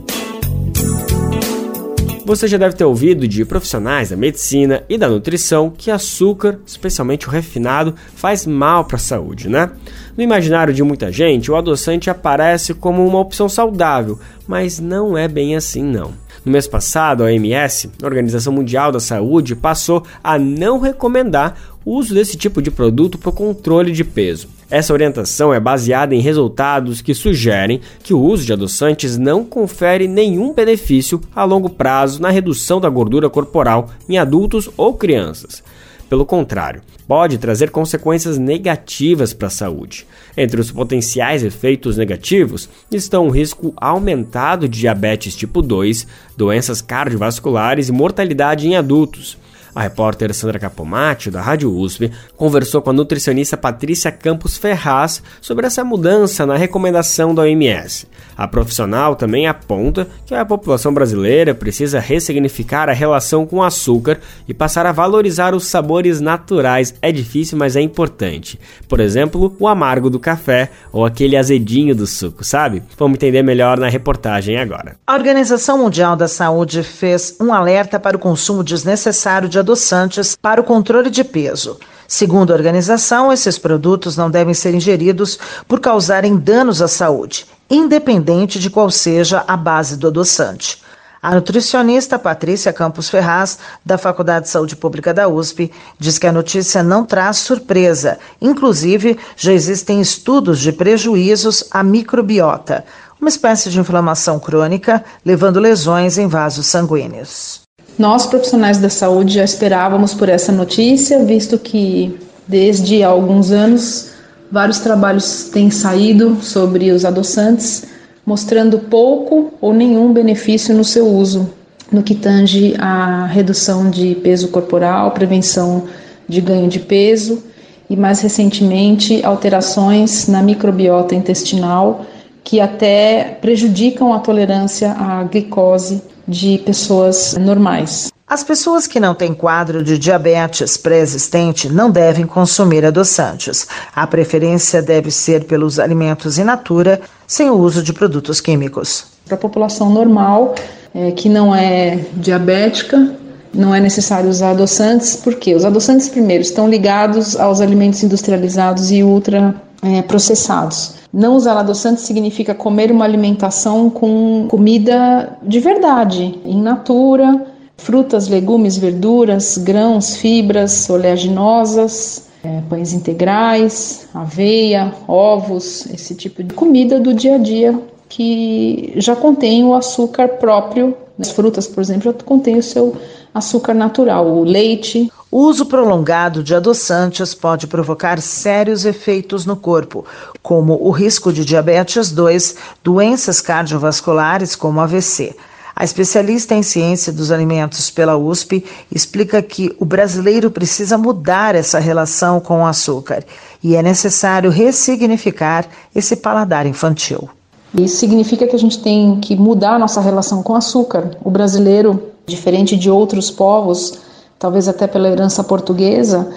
Você já deve ter ouvido de profissionais da medicina e da nutrição que açúcar, especialmente o refinado, faz mal para a saúde, né? No imaginário de muita gente, o adoçante aparece como uma opção saudável, mas não é bem assim não. No mês passado, a OMS, a Organização Mundial da Saúde, passou a não recomendar o uso desse tipo de produto para o controle de peso. Essa orientação é baseada em resultados que sugerem que o uso de adoçantes não confere nenhum benefício a longo prazo na redução da gordura corporal em adultos ou crianças. Pelo contrário, pode trazer consequências negativas para a saúde. Entre os potenciais efeitos negativos estão o risco aumentado de diabetes tipo 2, doenças cardiovasculares e mortalidade em adultos. A repórter Sandra Capomatti, da Rádio USP, conversou com a nutricionista Patrícia Campos Ferraz sobre essa mudança na recomendação da OMS. A profissional também aponta que a população brasileira precisa ressignificar a relação com o açúcar e passar a valorizar os sabores naturais. É difícil, mas é importante. Por exemplo, o amargo do café ou aquele azedinho do suco, sabe? Vamos entender melhor na reportagem agora. A Organização Mundial da Saúde fez um alerta para o consumo desnecessário de adoçantes para o controle de peso. Segundo a organização, esses produtos não devem ser ingeridos por causarem danos à saúde, independente de qual seja a base do adoçante. A nutricionista Patrícia Campos Ferraz, da Faculdade de Saúde Pública da USP, diz que a notícia não traz surpresa. Inclusive, já existem estudos de prejuízos à microbiota, uma espécie de inflamação crônica, levando lesões em vasos sanguíneos. Nós, profissionais da saúde, já esperávamos por essa notícia, visto que desde alguns anos vários trabalhos têm saído sobre os adoçantes, mostrando pouco ou nenhum benefício no seu uso, no que tange à redução de peso corporal, prevenção de ganho de peso e, mais recentemente, alterações na microbiota intestinal que até prejudicam a tolerância à glicose de pessoas normais. As pessoas que não têm quadro de diabetes pré-existente não devem consumir adoçantes. A preferência deve ser pelos alimentos in natura, sem o uso de produtos químicos. Para a população normal, é, que não é diabética, não é necessário usar adoçantes, porque os adoçantes, primeiro, estão ligados aos alimentos industrializados e ultra é, processados. Não usar adoçante significa comer uma alimentação com comida de verdade, in natura, frutas, legumes, verduras, grãos, fibras oleaginosas, é, pães integrais, aveia, ovos, esse tipo de comida do dia a dia que já contém o açúcar próprio. As frutas, por exemplo, contém o seu açúcar natural, o leite. O uso prolongado de adoçantes pode provocar sérios efeitos no corpo, como o risco de diabetes 2, doenças cardiovasculares como AVC. A especialista em ciência dos alimentos pela USP explica que o brasileiro precisa mudar essa relação com o açúcar e é necessário ressignificar esse paladar infantil. Isso significa que a gente tem que mudar nossa relação com o açúcar. O brasileiro, diferente de outros povos, talvez até pela herança portuguesa,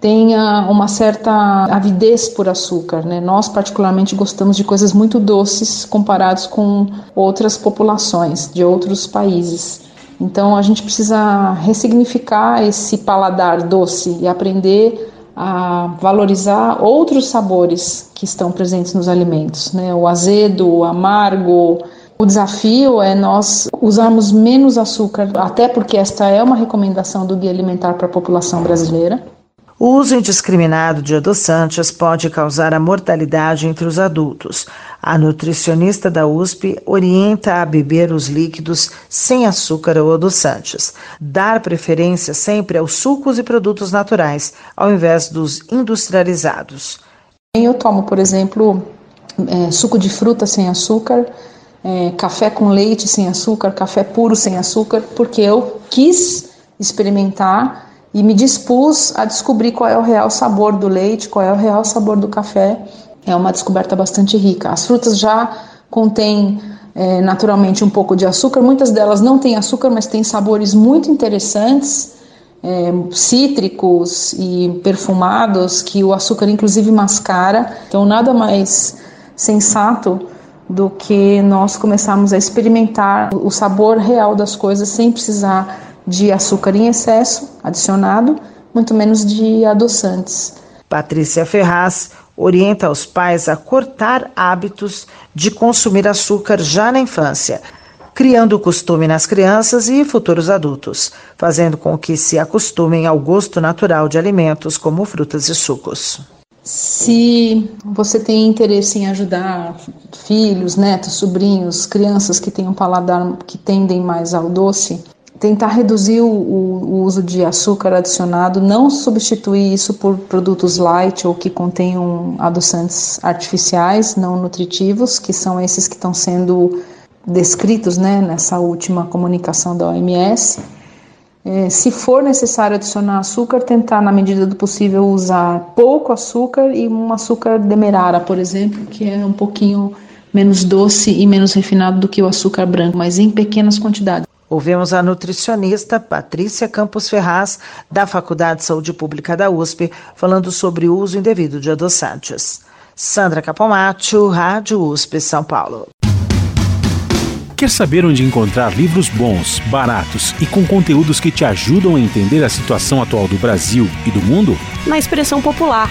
tenha uma certa avidez por açúcar. Né? Nós, particularmente, gostamos de coisas muito doces comparados com outras populações de outros países. Então, a gente precisa ressignificar esse paladar doce e aprender a valorizar outros sabores que estão presentes nos alimentos, né? O azedo, o amargo. O desafio é nós usarmos menos açúcar, até porque esta é uma recomendação do Guia Alimentar para a população brasileira. O uso indiscriminado de adoçantes pode causar a mortalidade entre os adultos. A nutricionista da USP orienta a beber os líquidos sem açúcar ou adoçantes. Dar preferência sempre aos sucos e produtos naturais, ao invés dos industrializados. Eu tomo, por exemplo, é, suco de fruta sem açúcar, é, café com leite sem açúcar, café puro sem açúcar, porque eu quis experimentar e me dispus a descobrir qual é o real sabor do leite, qual é o real sabor do café. É uma descoberta bastante rica. As frutas já contêm é, naturalmente um pouco de açúcar, muitas delas não têm açúcar, mas têm sabores muito interessantes, é, cítricos e perfumados, que o açúcar inclusive mascara. Então, nada mais sensato do que nós começarmos a experimentar o sabor real das coisas sem precisar de açúcar em excesso adicionado, muito menos de adoçantes. Patrícia Ferraz orienta os pais a cortar hábitos de consumir açúcar já na infância, criando o costume nas crianças e futuros adultos, fazendo com que se acostumem ao gosto natural de alimentos como frutas e sucos. Se você tem interesse em ajudar filhos, netos, sobrinhos, crianças que têm um paladar que tendem mais ao doce, tentar reduzir o, o, uso de açúcar adicionado, não substituir isso por produtos light ou que contenham adoçantes artificiais não nutritivos, que são esses que estão sendo descritos né, nessa última comunicação da OMS. É, se for necessário adicionar açúcar, tentar, na medida do possível, usar pouco açúcar e um açúcar demerara, por exemplo, que é um pouquinho menos doce e menos refinado do que o açúcar branco, mas em pequenas quantidades. Ouvimos a nutricionista Patrícia Campos Ferraz, da Faculdade de Saúde Pública da USP, falando sobre o uso indevido de adoçantes. Sandra Capomatto, Rádio USP São Paulo. Quer saber onde encontrar livros bons, baratos e com conteúdos que te ajudam a entender a situação atual do Brasil e do mundo? Na Expressão Popular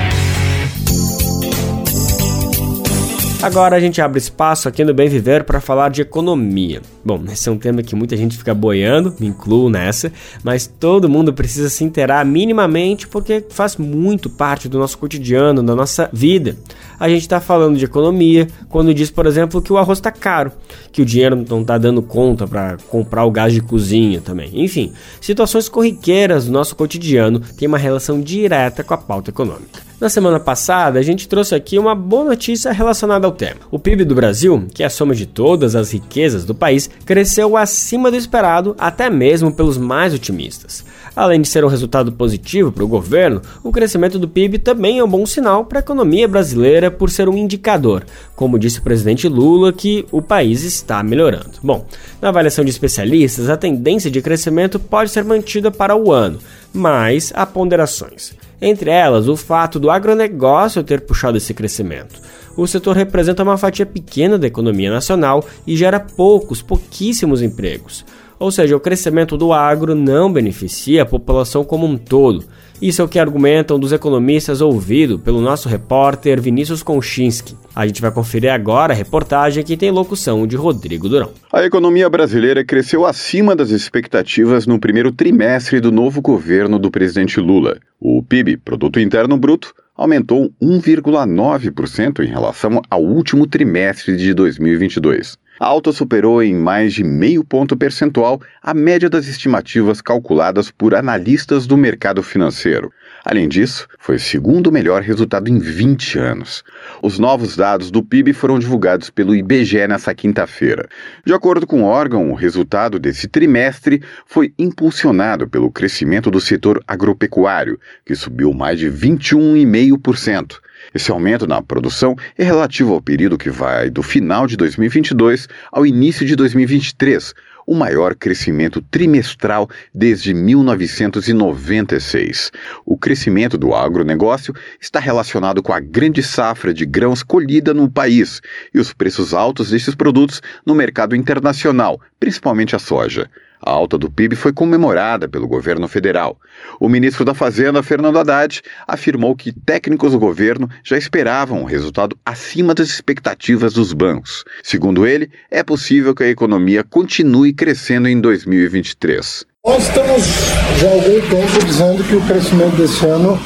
Agora a gente abre espaço aqui no Bem Viver para falar de economia. Bom, esse é um tema que muita gente fica boiando, me incluo nessa, mas todo mundo precisa se inteirar minimamente porque faz muito parte do nosso cotidiano, da nossa vida. A gente está falando de economia quando diz, por exemplo, que o arroz está caro, que o dinheiro não está dando conta para comprar o gás de cozinha também. Enfim, situações corriqueiras do nosso cotidiano têm uma relação direta com a pauta econômica. Na semana passada, a gente trouxe aqui uma boa notícia relacionada ao tema. O PIB do Brasil, que é a soma de todas as riquezas do país, cresceu acima do esperado, até mesmo pelos mais otimistas. Além de ser um resultado positivo para o governo, o crescimento do PIB também é um bom sinal para a economia brasileira por ser um indicador, como disse o presidente Lula, que o país está melhorando. Bom, na avaliação de especialistas, a tendência de crescimento pode ser mantida para o ano, mas há ponderações. Entre elas, o fato do agronegócio ter puxado esse crescimento. O setor representa uma fatia pequena da economia nacional e gera poucos, pouquíssimos empregos. Ou seja, o crescimento do agro não beneficia a população como um todo. Isso é o que argumentam dos economistas ouvido pelo nosso repórter Vinícius Konchinski. A gente vai conferir agora a reportagem que tem locução de Rodrigo Durão. A economia brasileira cresceu acima das expectativas no primeiro trimestre do novo governo do presidente Lula. O PIB, Produto Interno Bruto, aumentou 1,9% em relação ao último trimestre de 2022. A alta superou em mais de meio ponto percentual a média das estimativas calculadas por analistas do mercado financeiro. Além disso, foi o segundo melhor resultado em 20 anos. Os novos dados do PIB foram divulgados pelo IBGE nesta quinta-feira. De acordo com o órgão, o resultado desse trimestre foi impulsionado pelo crescimento do setor agropecuário, que subiu mais de 21,5%. Esse aumento na produção é relativo ao período que vai do final de 2022 ao início de 2023, o maior crescimento trimestral desde 1996. O crescimento do agronegócio está relacionado com a grande safra de grãos colhida no país e os preços altos desses produtos no mercado internacional, principalmente a soja. A alta do PIB foi comemorada pelo governo federal. O ministro da Fazenda, Fernando Haddad, afirmou que técnicos do governo já esperavam um resultado acima das expectativas dos bancos. Segundo ele, é possível que a economia continue crescendo em 2023. Nós estamos já há algum tempo dizendo que o crescimento desse ano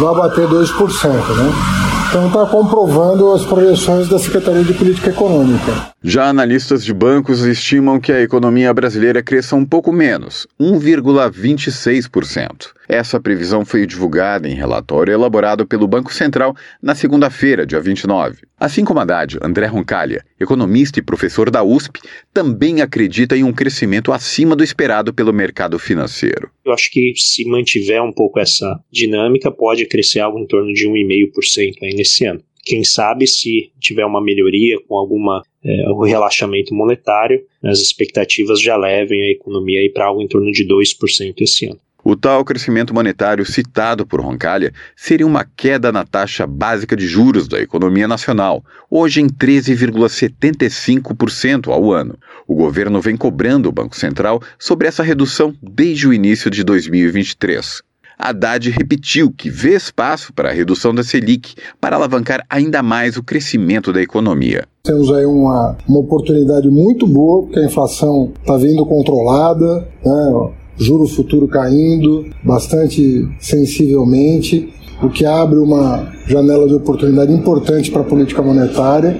vai bater 2%, né? Então está comprovando as projeções da Secretaria de Política Econômica. Já analistas de bancos estimam que a economia brasileira cresça um pouco menos, 1,26%. Essa previsão foi divulgada em relatório elaborado pelo Banco Central na segunda-feira, dia 29. Assim como Haddad, André Roncalha, economista e professor da USP, também acredita em um crescimento acima do esperado pelo mercado financeiro. Eu acho que se mantiver um pouco essa dinâmica, pode crescer algo em torno de 1,5% aí nesse ano. Quem sabe se tiver uma melhoria com alguma é, relaxamento monetário, as expectativas já levem a economia para algo em torno de 2% esse ano. O tal crescimento monetário citado por Roncalha seria uma queda na taxa básica de juros da economia nacional, hoje em 13,75% ao ano. O governo vem cobrando o Banco Central sobre essa redução desde o início de 2023. Haddad repetiu que vê espaço para a redução da Selic para alavancar ainda mais o crescimento da economia. Temos aí uma, uma oportunidade muito boa, porque a inflação está vindo controlada, né? Juro futuro caindo bastante sensivelmente, o que abre uma janela de oportunidade importante para a política monetária.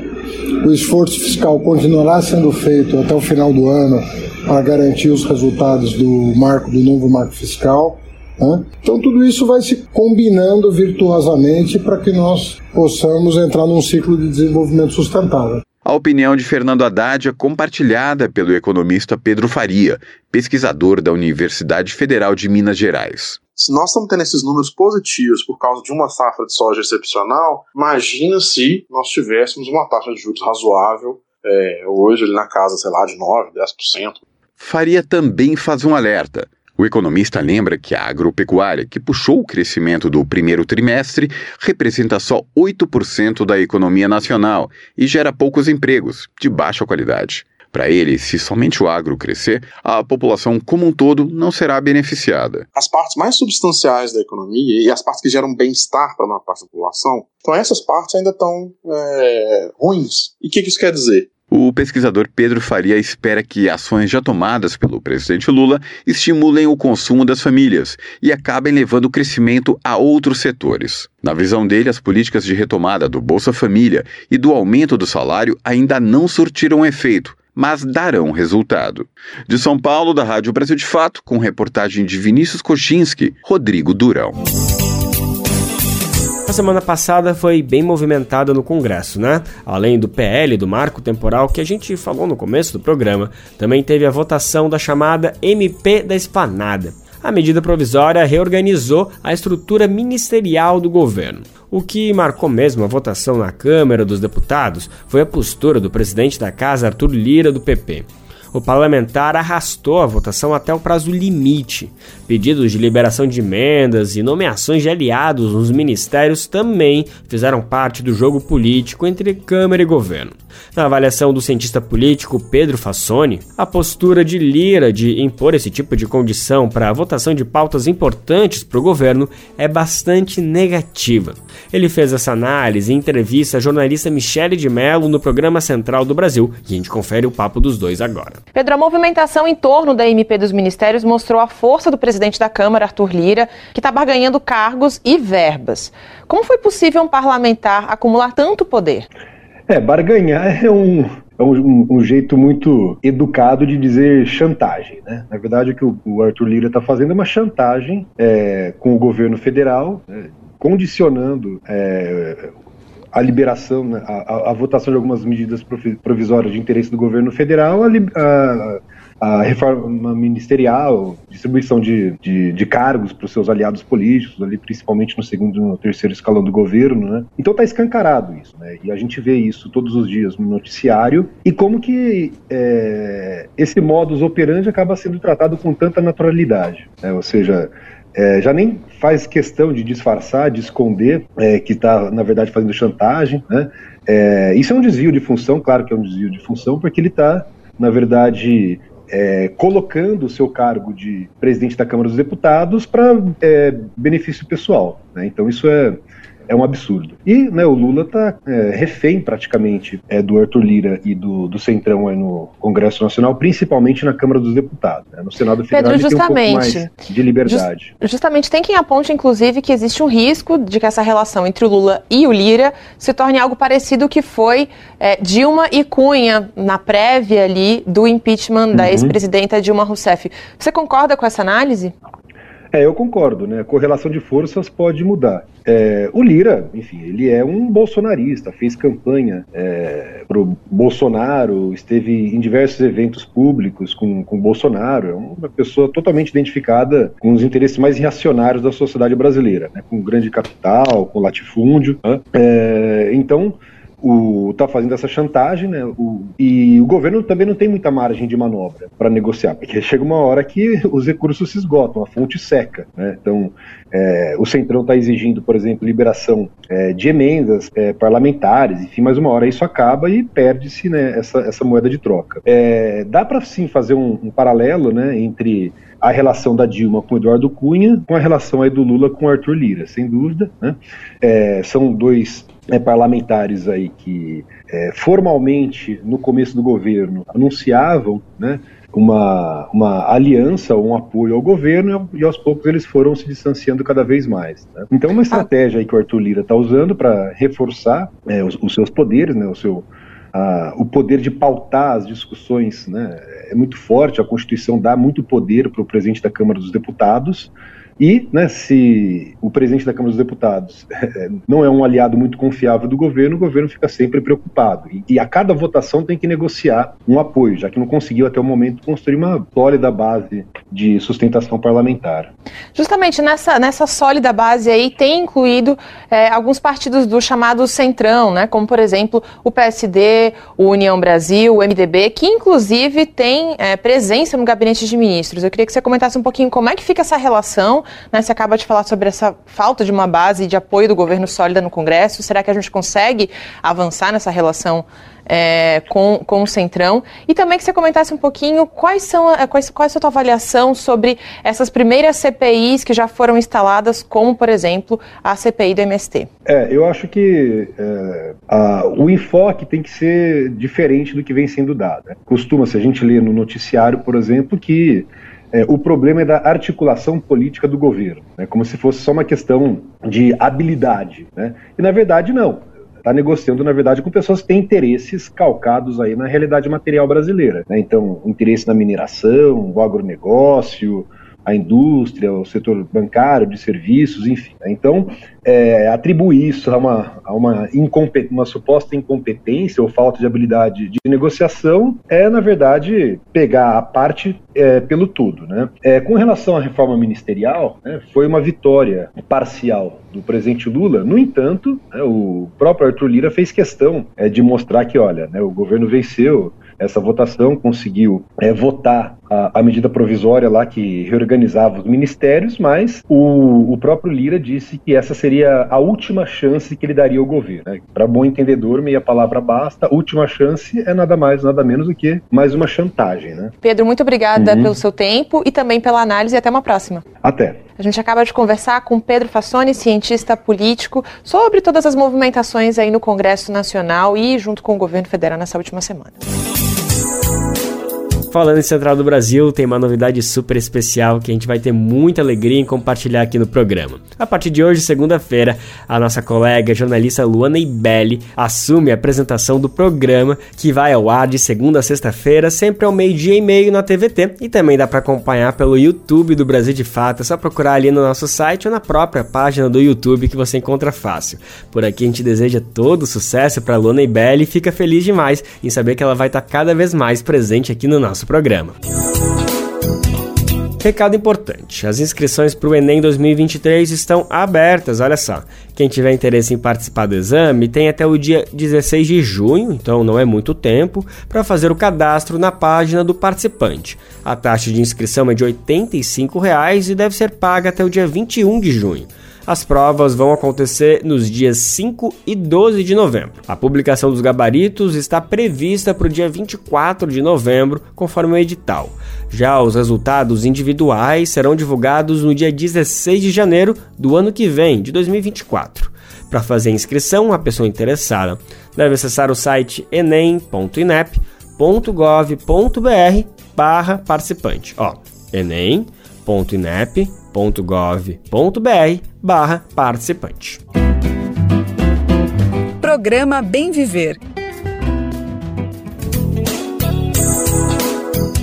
O esforço fiscal continuará sendo feito até o final do ano para garantir os resultados do marco do novo marco fiscal. Né? Então tudo isso vai se combinando virtuosamente para que nós possamos entrar num ciclo de desenvolvimento sustentável. A opinião de Fernando Haddad é compartilhada pelo economista Pedro Faria, pesquisador da Universidade Federal de Minas Gerais. Se nós estamos tendo esses números positivos por causa de uma safra de soja excepcional, imagina se nós tivéssemos uma taxa de juros razoável, é, hoje ali na casa, sei lá, de 9%, 10%. Faria também faz um alerta. O economista lembra que a agropecuária, que puxou o crescimento do primeiro trimestre, representa só 8% da economia nacional e gera poucos empregos, de baixa qualidade. Para ele, se somente o agro crescer, a população como um todo não será beneficiada. As partes mais substanciais da economia e as partes que geram bem-estar para a parte da população, então essas partes ainda estão é, ruins. E o que, que isso quer dizer? O pesquisador Pedro Faria espera que ações já tomadas pelo presidente Lula estimulem o consumo das famílias e acabem levando o crescimento a outros setores. Na visão dele, as políticas de retomada do Bolsa Família e do aumento do salário ainda não surtiram efeito, mas darão resultado. De São Paulo, da Rádio Brasil de Fato, com reportagem de Vinícius Kochinski, Rodrigo Durão. A semana passada foi bem movimentada no Congresso, né? Além do PL do marco temporal que a gente falou no começo do programa, também teve a votação da chamada MP da Esplanada. A medida provisória reorganizou a estrutura ministerial do governo. O que marcou mesmo a votação na Câmara dos Deputados foi a postura do presidente da Casa, Arthur Lira, do PP o parlamentar arrastou a votação até o prazo limite. Pedidos de liberação de emendas e nomeações de aliados nos ministérios também fizeram parte do jogo político entre Câmara e governo. Na avaliação do cientista político Pedro Fassoni, a postura de Lira de impor esse tipo de condição para a votação de pautas importantes para o governo é bastante negativa. Ele fez essa análise em entrevista à jornalista Michele de Mello no programa Central do Brasil e a gente confere o papo dos dois agora. Pedro, a movimentação em torno da MP dos ministérios mostrou a força do presidente da Câmara, Arthur Lira, que está barganhando cargos e verbas. Como foi possível um parlamentar acumular tanto poder? É, barganhar é um, é um, um, jeito muito educado de dizer chantagem. Né? Na verdade, o que o, o Arthur Lira está fazendo é uma chantagem é, com o governo federal, né, condicionando é, a liberação, né, a, a, votação de algumas medidas provisórias de interesse do governo federal, a, a, a reforma ministerial, distribuição de, de, de cargos para os seus aliados políticos, ali, principalmente no segundo e no terceiro escalão do governo. Né? Então está escancarado isso, né? e a gente vê isso todos os dias no noticiário, e como que é, esse modus operandi acaba sendo tratado com tanta naturalidade. Né? Ou seja, é, já nem faz questão de disfarçar, de esconder é, que está, na verdade, fazendo chantagem. Né? É, isso é um desvio de função, claro que é um desvio de função, porque ele está, na verdade, é, colocando o seu cargo de presidente da Câmara dos Deputados para é, benefício pessoal. Né? Então, isso é, é um absurdo. E né, o Lula está é, refém praticamente é, do Arthur Lira e do, do Centrão no Congresso Nacional, principalmente na Câmara dos Deputados. Né? No Senado Federal Pedro, justamente, tem um pouco mais de liberdade. Just, justamente tem quem aponte, inclusive, que existe um risco de que essa relação entre o Lula e o Lira se torne algo parecido que foi é, Dilma e Cunha na prévia ali do impeachment da uhum. ex-presidenta Dilma Rousseff. Você concorda com essa análise? É, eu concordo, né? A correlação de forças pode mudar. É, o Lira, enfim, ele é um bolsonarista, fez campanha é, pro Bolsonaro, esteve em diversos eventos públicos com, com Bolsonaro, é uma pessoa totalmente identificada com os interesses mais reacionários da sociedade brasileira, né? Com grande capital, com latifúndio. Né? É, então, o tá fazendo essa chantagem, né? O, e o governo também não tem muita margem de manobra para negociar, porque chega uma hora que os recursos se esgotam, a fonte seca, né? Então, é, o Centrão está exigindo, por exemplo, liberação é, de emendas é, parlamentares, enfim, mais uma hora isso acaba e perde-se né, essa, essa moeda de troca. É, dá para sim fazer um, um paralelo, né, entre a relação da Dilma com Eduardo Cunha, com a relação aí do Lula com o Arthur Lira, sem dúvida. Né? É, são dois é, parlamentares aí que é, formalmente no começo do governo anunciavam né, uma, uma aliança, um apoio ao governo e aos poucos eles foram se distanciando cada vez mais. Né? Então uma estratégia aí que o Arthur Lira está usando para reforçar é, os, os, seus poderes, né, o seu o poder de pautar as discussões né, é muito forte, a Constituição dá muito poder para o presidente da Câmara dos Deputados, e, né, se o presidente da Câmara dos Deputados não é um aliado muito confiável do governo, o governo fica sempre preocupado. E, e, a cada votação tem que negociar um apoio, já que não conseguiu até o momento construir uma sólida base de sustentação parlamentar. Justamente nessa, nessa sólida base aí tem incluído é, alguns partidos do chamado Centrão, né, como por exemplo o PSD, o União Brasil, o MDB, que inclusive tem é, presença no gabinete de ministros. Eu queria que você comentasse um pouquinho como é que fica essa relação né? Você acaba de falar sobre essa falta de uma base de apoio do governo sólida no Congresso. Será que a gente consegue avançar nessa relação é, com, com o Centrão? E também que você comentasse um pouquinho quais são, quais, qual é a sua avaliação sobre essas primeiras CPIs que já foram instaladas, como, por exemplo, a CPI do MST. É, eu acho que é, a, o enfoque tem que ser diferente do que vem sendo dado. Né? Costuma-se a gente ler no noticiário, por exemplo, que é, o problema é da articulação política do governo, né, como se fosse só uma questão de habilidade. Né? E na verdade, não. Está negociando, na verdade, com pessoas que têm interesses calcados aí na realidade material brasileira. Né? Então, interesse na mineração, o agronegócio, à indústria, ao setor bancário, de serviços, enfim. Né? Então, é, atribuir isso a uma, a uma, uma suposta incompetência ou falta de habilidade de negociação é, na verdade, pegar a parte é, pelo tudo. Né? É, com relação à reforma ministerial, né, foi uma vitória parcial do presidente Lula. No entanto, né, o próprio Arthur Lira fez questão é, de mostrar que, olha, né, o governo venceu essa votação, conseguiu é, votar a, a, medida provisória lá que reorganizava os ministérios, mas o, o, próprio Lira disse que essa seria a última chance que ele daria ao governo. Né? Para bom entendedor, meia palavra basta. Última chance é nada mais, nada menos do que mais uma chantagem. Né? Pedro, muito obrigada uhum. pelo seu tempo e também pela análise e até uma próxima. Até. A gente acaba de conversar com Pedro Fassoni, cientista político, sobre todas as movimentações aí no Congresso Nacional e junto com o governo federal nessa última semana. Falando em Central do Brasil, tem uma novidade super especial que a gente vai ter muita alegria em compartilhar aqui no programa. A partir de hoje, segunda-feira, a nossa colega jornalista Luana Ibelli assume a apresentação do programa que vai ao ar de segunda a sexta-feira, sempre ao meio-dia e meio na TVT e também dá para acompanhar pelo YouTube do Brasil de Fato. É só procurar ali no nosso site ou na própria página do YouTube que você encontra fácil. Por aqui a gente deseja todo sucesso para Luana Ibelli e fica feliz demais em saber que ela vai estar cada vez mais presente aqui no nosso programa. Recado importante: as inscrições para o Enem 2023 estão abertas. Olha só, quem tiver interesse em participar do exame tem até o dia 16 de junho, então não é muito tempo, para fazer o cadastro na página do participante. A taxa de inscrição é de 85 reais e deve ser paga até o dia 21 de junho. As provas vão acontecer nos dias 5 e 12 de novembro. A publicação dos gabaritos está prevista para o dia 24 de novembro, conforme o edital. Já os resultados individuais serão divulgados no dia 16 de janeiro do ano que vem, de 2024. Para fazer a inscrição, a pessoa interessada deve acessar o site enem.inep.gov.br barra participante. Ó, enem.inep.gov.br www.gov.br barra participante. Programa Bem Viver.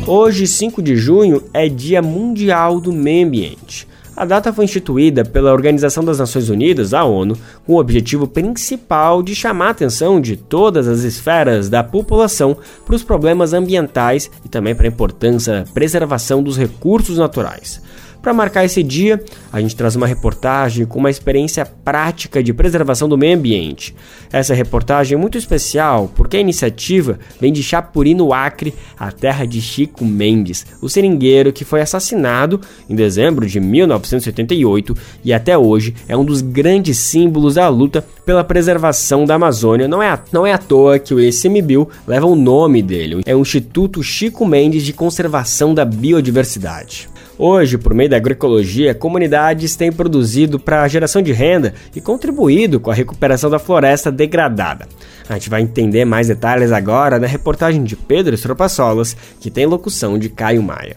Hoje, 5 de junho, é Dia Mundial do Meio Ambiente. A data foi instituída pela Organização das Nações Unidas, a ONU, com o objetivo principal de chamar a atenção de todas as esferas da população para os problemas ambientais e também para a importância da preservação dos recursos naturais. Para marcar esse dia, a gente traz uma reportagem com uma experiência prática de preservação do meio ambiente. Essa reportagem é muito especial porque a iniciativa vem de Chapuri, no Acre, a terra de Chico Mendes, o seringueiro que foi assassinado em dezembro de 1978 e até hoje é um dos grandes símbolos da luta pela preservação da Amazônia. Não é, à, não é à toa que o ICMBio leva o nome dele, é o Instituto Chico Mendes de Conservação da Biodiversidade. Hoje, por meio da agroecologia, comunidades têm produzido para a geração de renda e contribuído com a recuperação da floresta degradada. A gente vai entender mais detalhes agora na reportagem de Pedro Estropassolas, que tem locução de Caio Maia.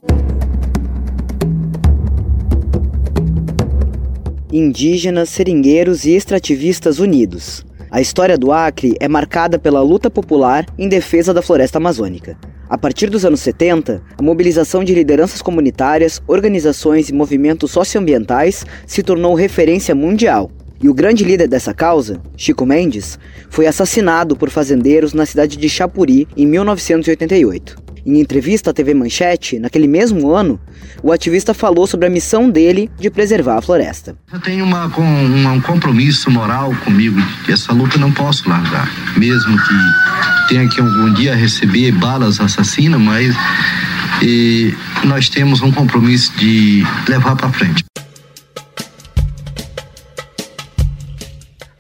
Indígenas, seringueiros e extrativistas unidos. A história do Acre é marcada pela luta popular em defesa da floresta amazônica. A partir dos anos 70, a mobilização de lideranças comunitárias, organizações e movimentos socioambientais se tornou referência mundial. E o grande líder dessa causa, Chico Mendes, foi assassinado por fazendeiros na cidade de Chapuri em 1988. Em entrevista à TV Manchete, naquele mesmo ano, o ativista falou sobre a missão dele de preservar a floresta. Eu tenho uma, uma, um compromisso moral comigo que essa luta não posso largar, mesmo que tenha que algum dia receber balas assassinas, mas e, nós temos um compromisso de levar para frente.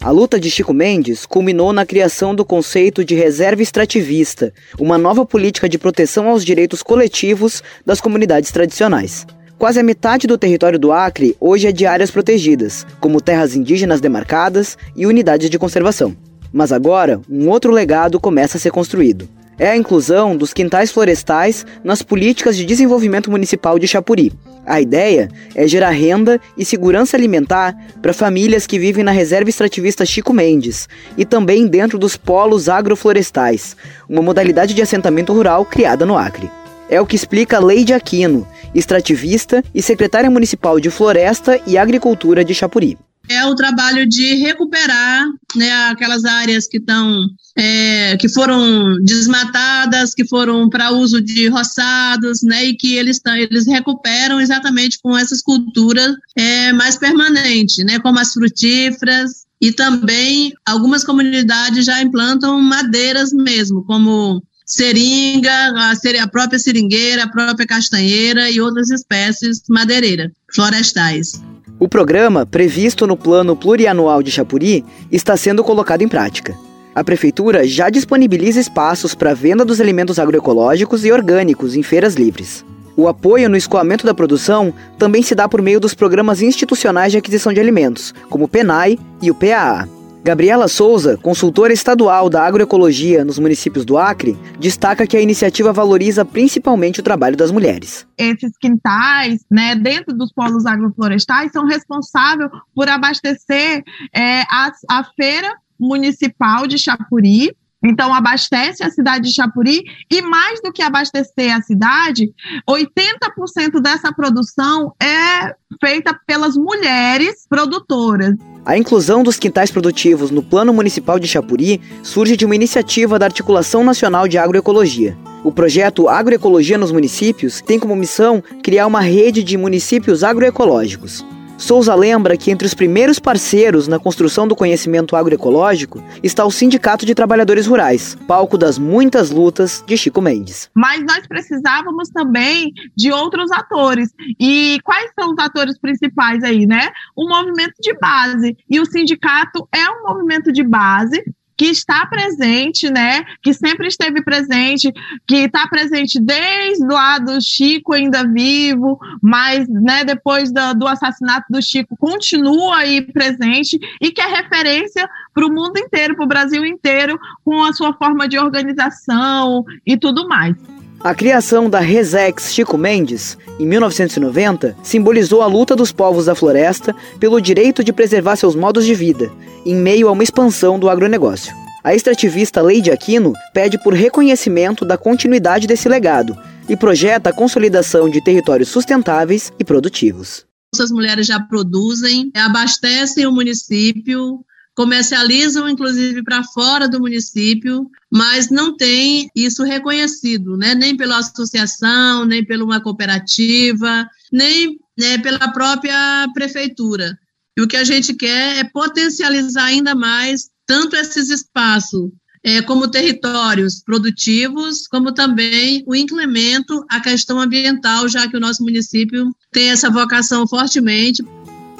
A luta de Chico Mendes culminou na criação do conceito de reserva extrativista, uma nova política de proteção aos direitos coletivos das comunidades tradicionais. Quase a metade do território do Acre hoje é de áreas protegidas, como terras indígenas demarcadas e unidades de conservação. Mas agora, um outro legado começa a ser construído é a inclusão dos quintais florestais nas políticas de desenvolvimento municipal de Chapuri. A ideia é gerar renda e segurança alimentar para famílias que vivem na reserva extrativista Chico Mendes e também dentro dos polos agroflorestais, uma modalidade de assentamento rural criada no Acre. É o que explica Leide Aquino, extrativista e secretária municipal de Floresta e Agricultura de Chapuri é o trabalho de recuperar né, aquelas áreas que estão é, que foram desmatadas, que foram para uso de roçados, né, e que eles tão, eles recuperam exatamente com essas culturas é, mais permanentes, né, como as frutíferas e também algumas comunidades já implantam madeiras mesmo, como seringa, a, a própria seringueira, a própria castanheira e outras espécies madeireiras florestais. O programa, previsto no Plano Plurianual de Chapuri, está sendo colocado em prática. A Prefeitura já disponibiliza espaços para venda dos alimentos agroecológicos e orgânicos em feiras livres. O apoio no escoamento da produção também se dá por meio dos programas institucionais de aquisição de alimentos, como o PENAI e o PAA. Gabriela Souza, consultora estadual da agroecologia nos municípios do Acre, destaca que a iniciativa valoriza principalmente o trabalho das mulheres. Esses quintais, né, dentro dos polos agroflorestais, são responsáveis por abastecer é, a, a feira municipal de Chapuri, então, abastece a cidade de Chapuri e, mais do que abastecer a cidade, 80% dessa produção é feita pelas mulheres produtoras. A inclusão dos quintais produtivos no Plano Municipal de Chapuri surge de uma iniciativa da Articulação Nacional de Agroecologia. O projeto Agroecologia nos Municípios tem como missão criar uma rede de municípios agroecológicos. Souza lembra que entre os primeiros parceiros na construção do conhecimento agroecológico está o Sindicato de Trabalhadores Rurais, palco das muitas lutas de Chico Mendes. Mas nós precisávamos também de outros atores. E quais são os atores principais aí, né? O movimento de base. E o sindicato é um movimento de base que está presente, né? Que sempre esteve presente, que está presente desde lá do Chico ainda vivo, mas, né? Depois do, do assassinato do Chico continua aí presente e que é referência para o mundo inteiro, para o Brasil inteiro, com a sua forma de organização e tudo mais. A criação da Resex Chico Mendes, em 1990, simbolizou a luta dos povos da floresta pelo direito de preservar seus modos de vida, em meio a uma expansão do agronegócio. A extrativista Leide Aquino pede por reconhecimento da continuidade desse legado e projeta a consolidação de territórios sustentáveis e produtivos. Essas mulheres já produzem, abastecem o município, comercializam inclusive para fora do município, mas não tem isso reconhecido, né? nem pela associação, nem pela uma cooperativa, nem né, pela própria prefeitura. E o que a gente quer é potencializar ainda mais tanto esses espaços é, como territórios produtivos, como também o incremento à questão ambiental, já que o nosso município tem essa vocação fortemente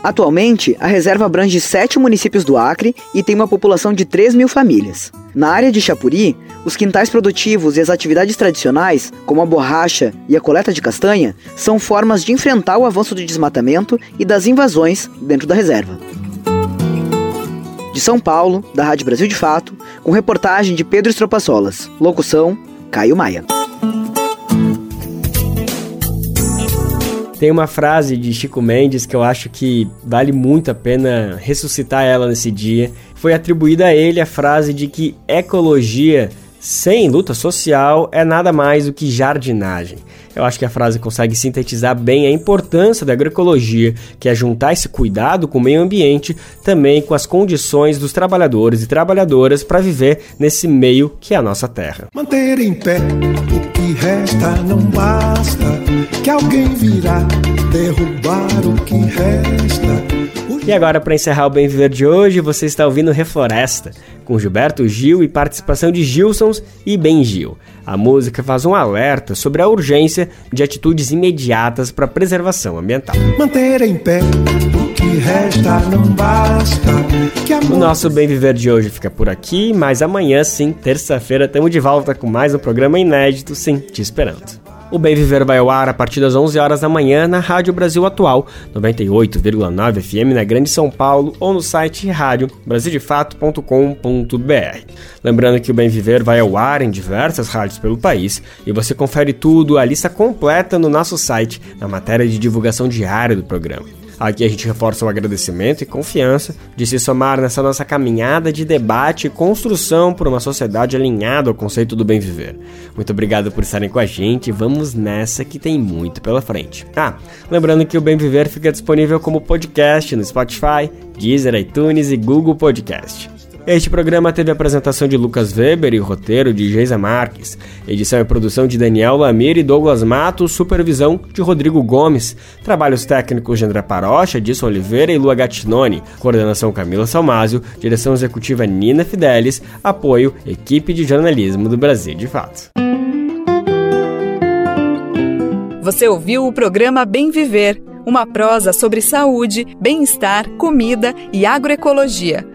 Atualmente, a reserva abrange sete municípios do Acre e tem uma população de 3 mil famílias. Na área de Chapuri, os quintais produtivos e as atividades tradicionais, como a borracha e a coleta de castanha, são formas de enfrentar o avanço do desmatamento e das invasões dentro da reserva. De São Paulo, da Rádio Brasil de Fato, com reportagem de Pedro Estropaçolas. Locução: Caio Maia. Tem uma frase de Chico Mendes que eu acho que vale muito a pena ressuscitar ela nesse dia. Foi atribuída a ele a frase de que ecologia sem luta social é nada mais do que jardinagem. Eu acho que a frase consegue sintetizar bem a importância da agroecologia, que é juntar esse cuidado com o meio ambiente também com as condições dos trabalhadores e trabalhadoras para viver nesse meio que é a nossa terra. Manter em pé o que resta não basta, que alguém virá derrubar o que resta. E agora, para encerrar o Bem Viver de hoje, você está ouvindo Refloresta, com Gilberto Gil e participação de Gilsons e Ben Gil. A música faz um alerta sobre a urgência de atitudes imediatas para a preservação ambiental. Manter em pé o que resta não basta. O nosso Bem Viver de hoje fica por aqui, mas amanhã, sim, terça-feira, estamos de volta com mais um programa inédito, sim, te esperando. O Bem Viver vai ao ar a partir das 11 horas da manhã na Rádio Brasil Atual, 98,9 FM na Grande São Paulo ou no site radiobrasildefato.com.br. Lembrando que o Bem Viver vai ao ar em diversas rádios pelo país e você confere tudo, a lista completa no nosso site, na matéria de divulgação diária do programa. Aqui a gente reforça o agradecimento e confiança de se somar nessa nossa caminhada de debate e construção por uma sociedade alinhada ao conceito do bem viver. Muito obrigado por estarem com a gente e vamos nessa que tem muito pela frente. Ah, lembrando que o Bem Viver fica disponível como podcast no Spotify, Deezer, iTunes e Google Podcast. Este programa teve apresentação de Lucas Weber e roteiro de Geisa Marques, edição e produção de Daniel Lamir e Douglas Matos, supervisão de Rodrigo Gomes, trabalhos técnicos de André Parocha, Edson Oliveira e Lua Gattinoni, coordenação Camila Salmásio, direção executiva Nina Fidelis, apoio equipe de jornalismo do Brasil de Fato. Você ouviu o programa Bem Viver, uma prosa sobre saúde, bem-estar, comida e agroecologia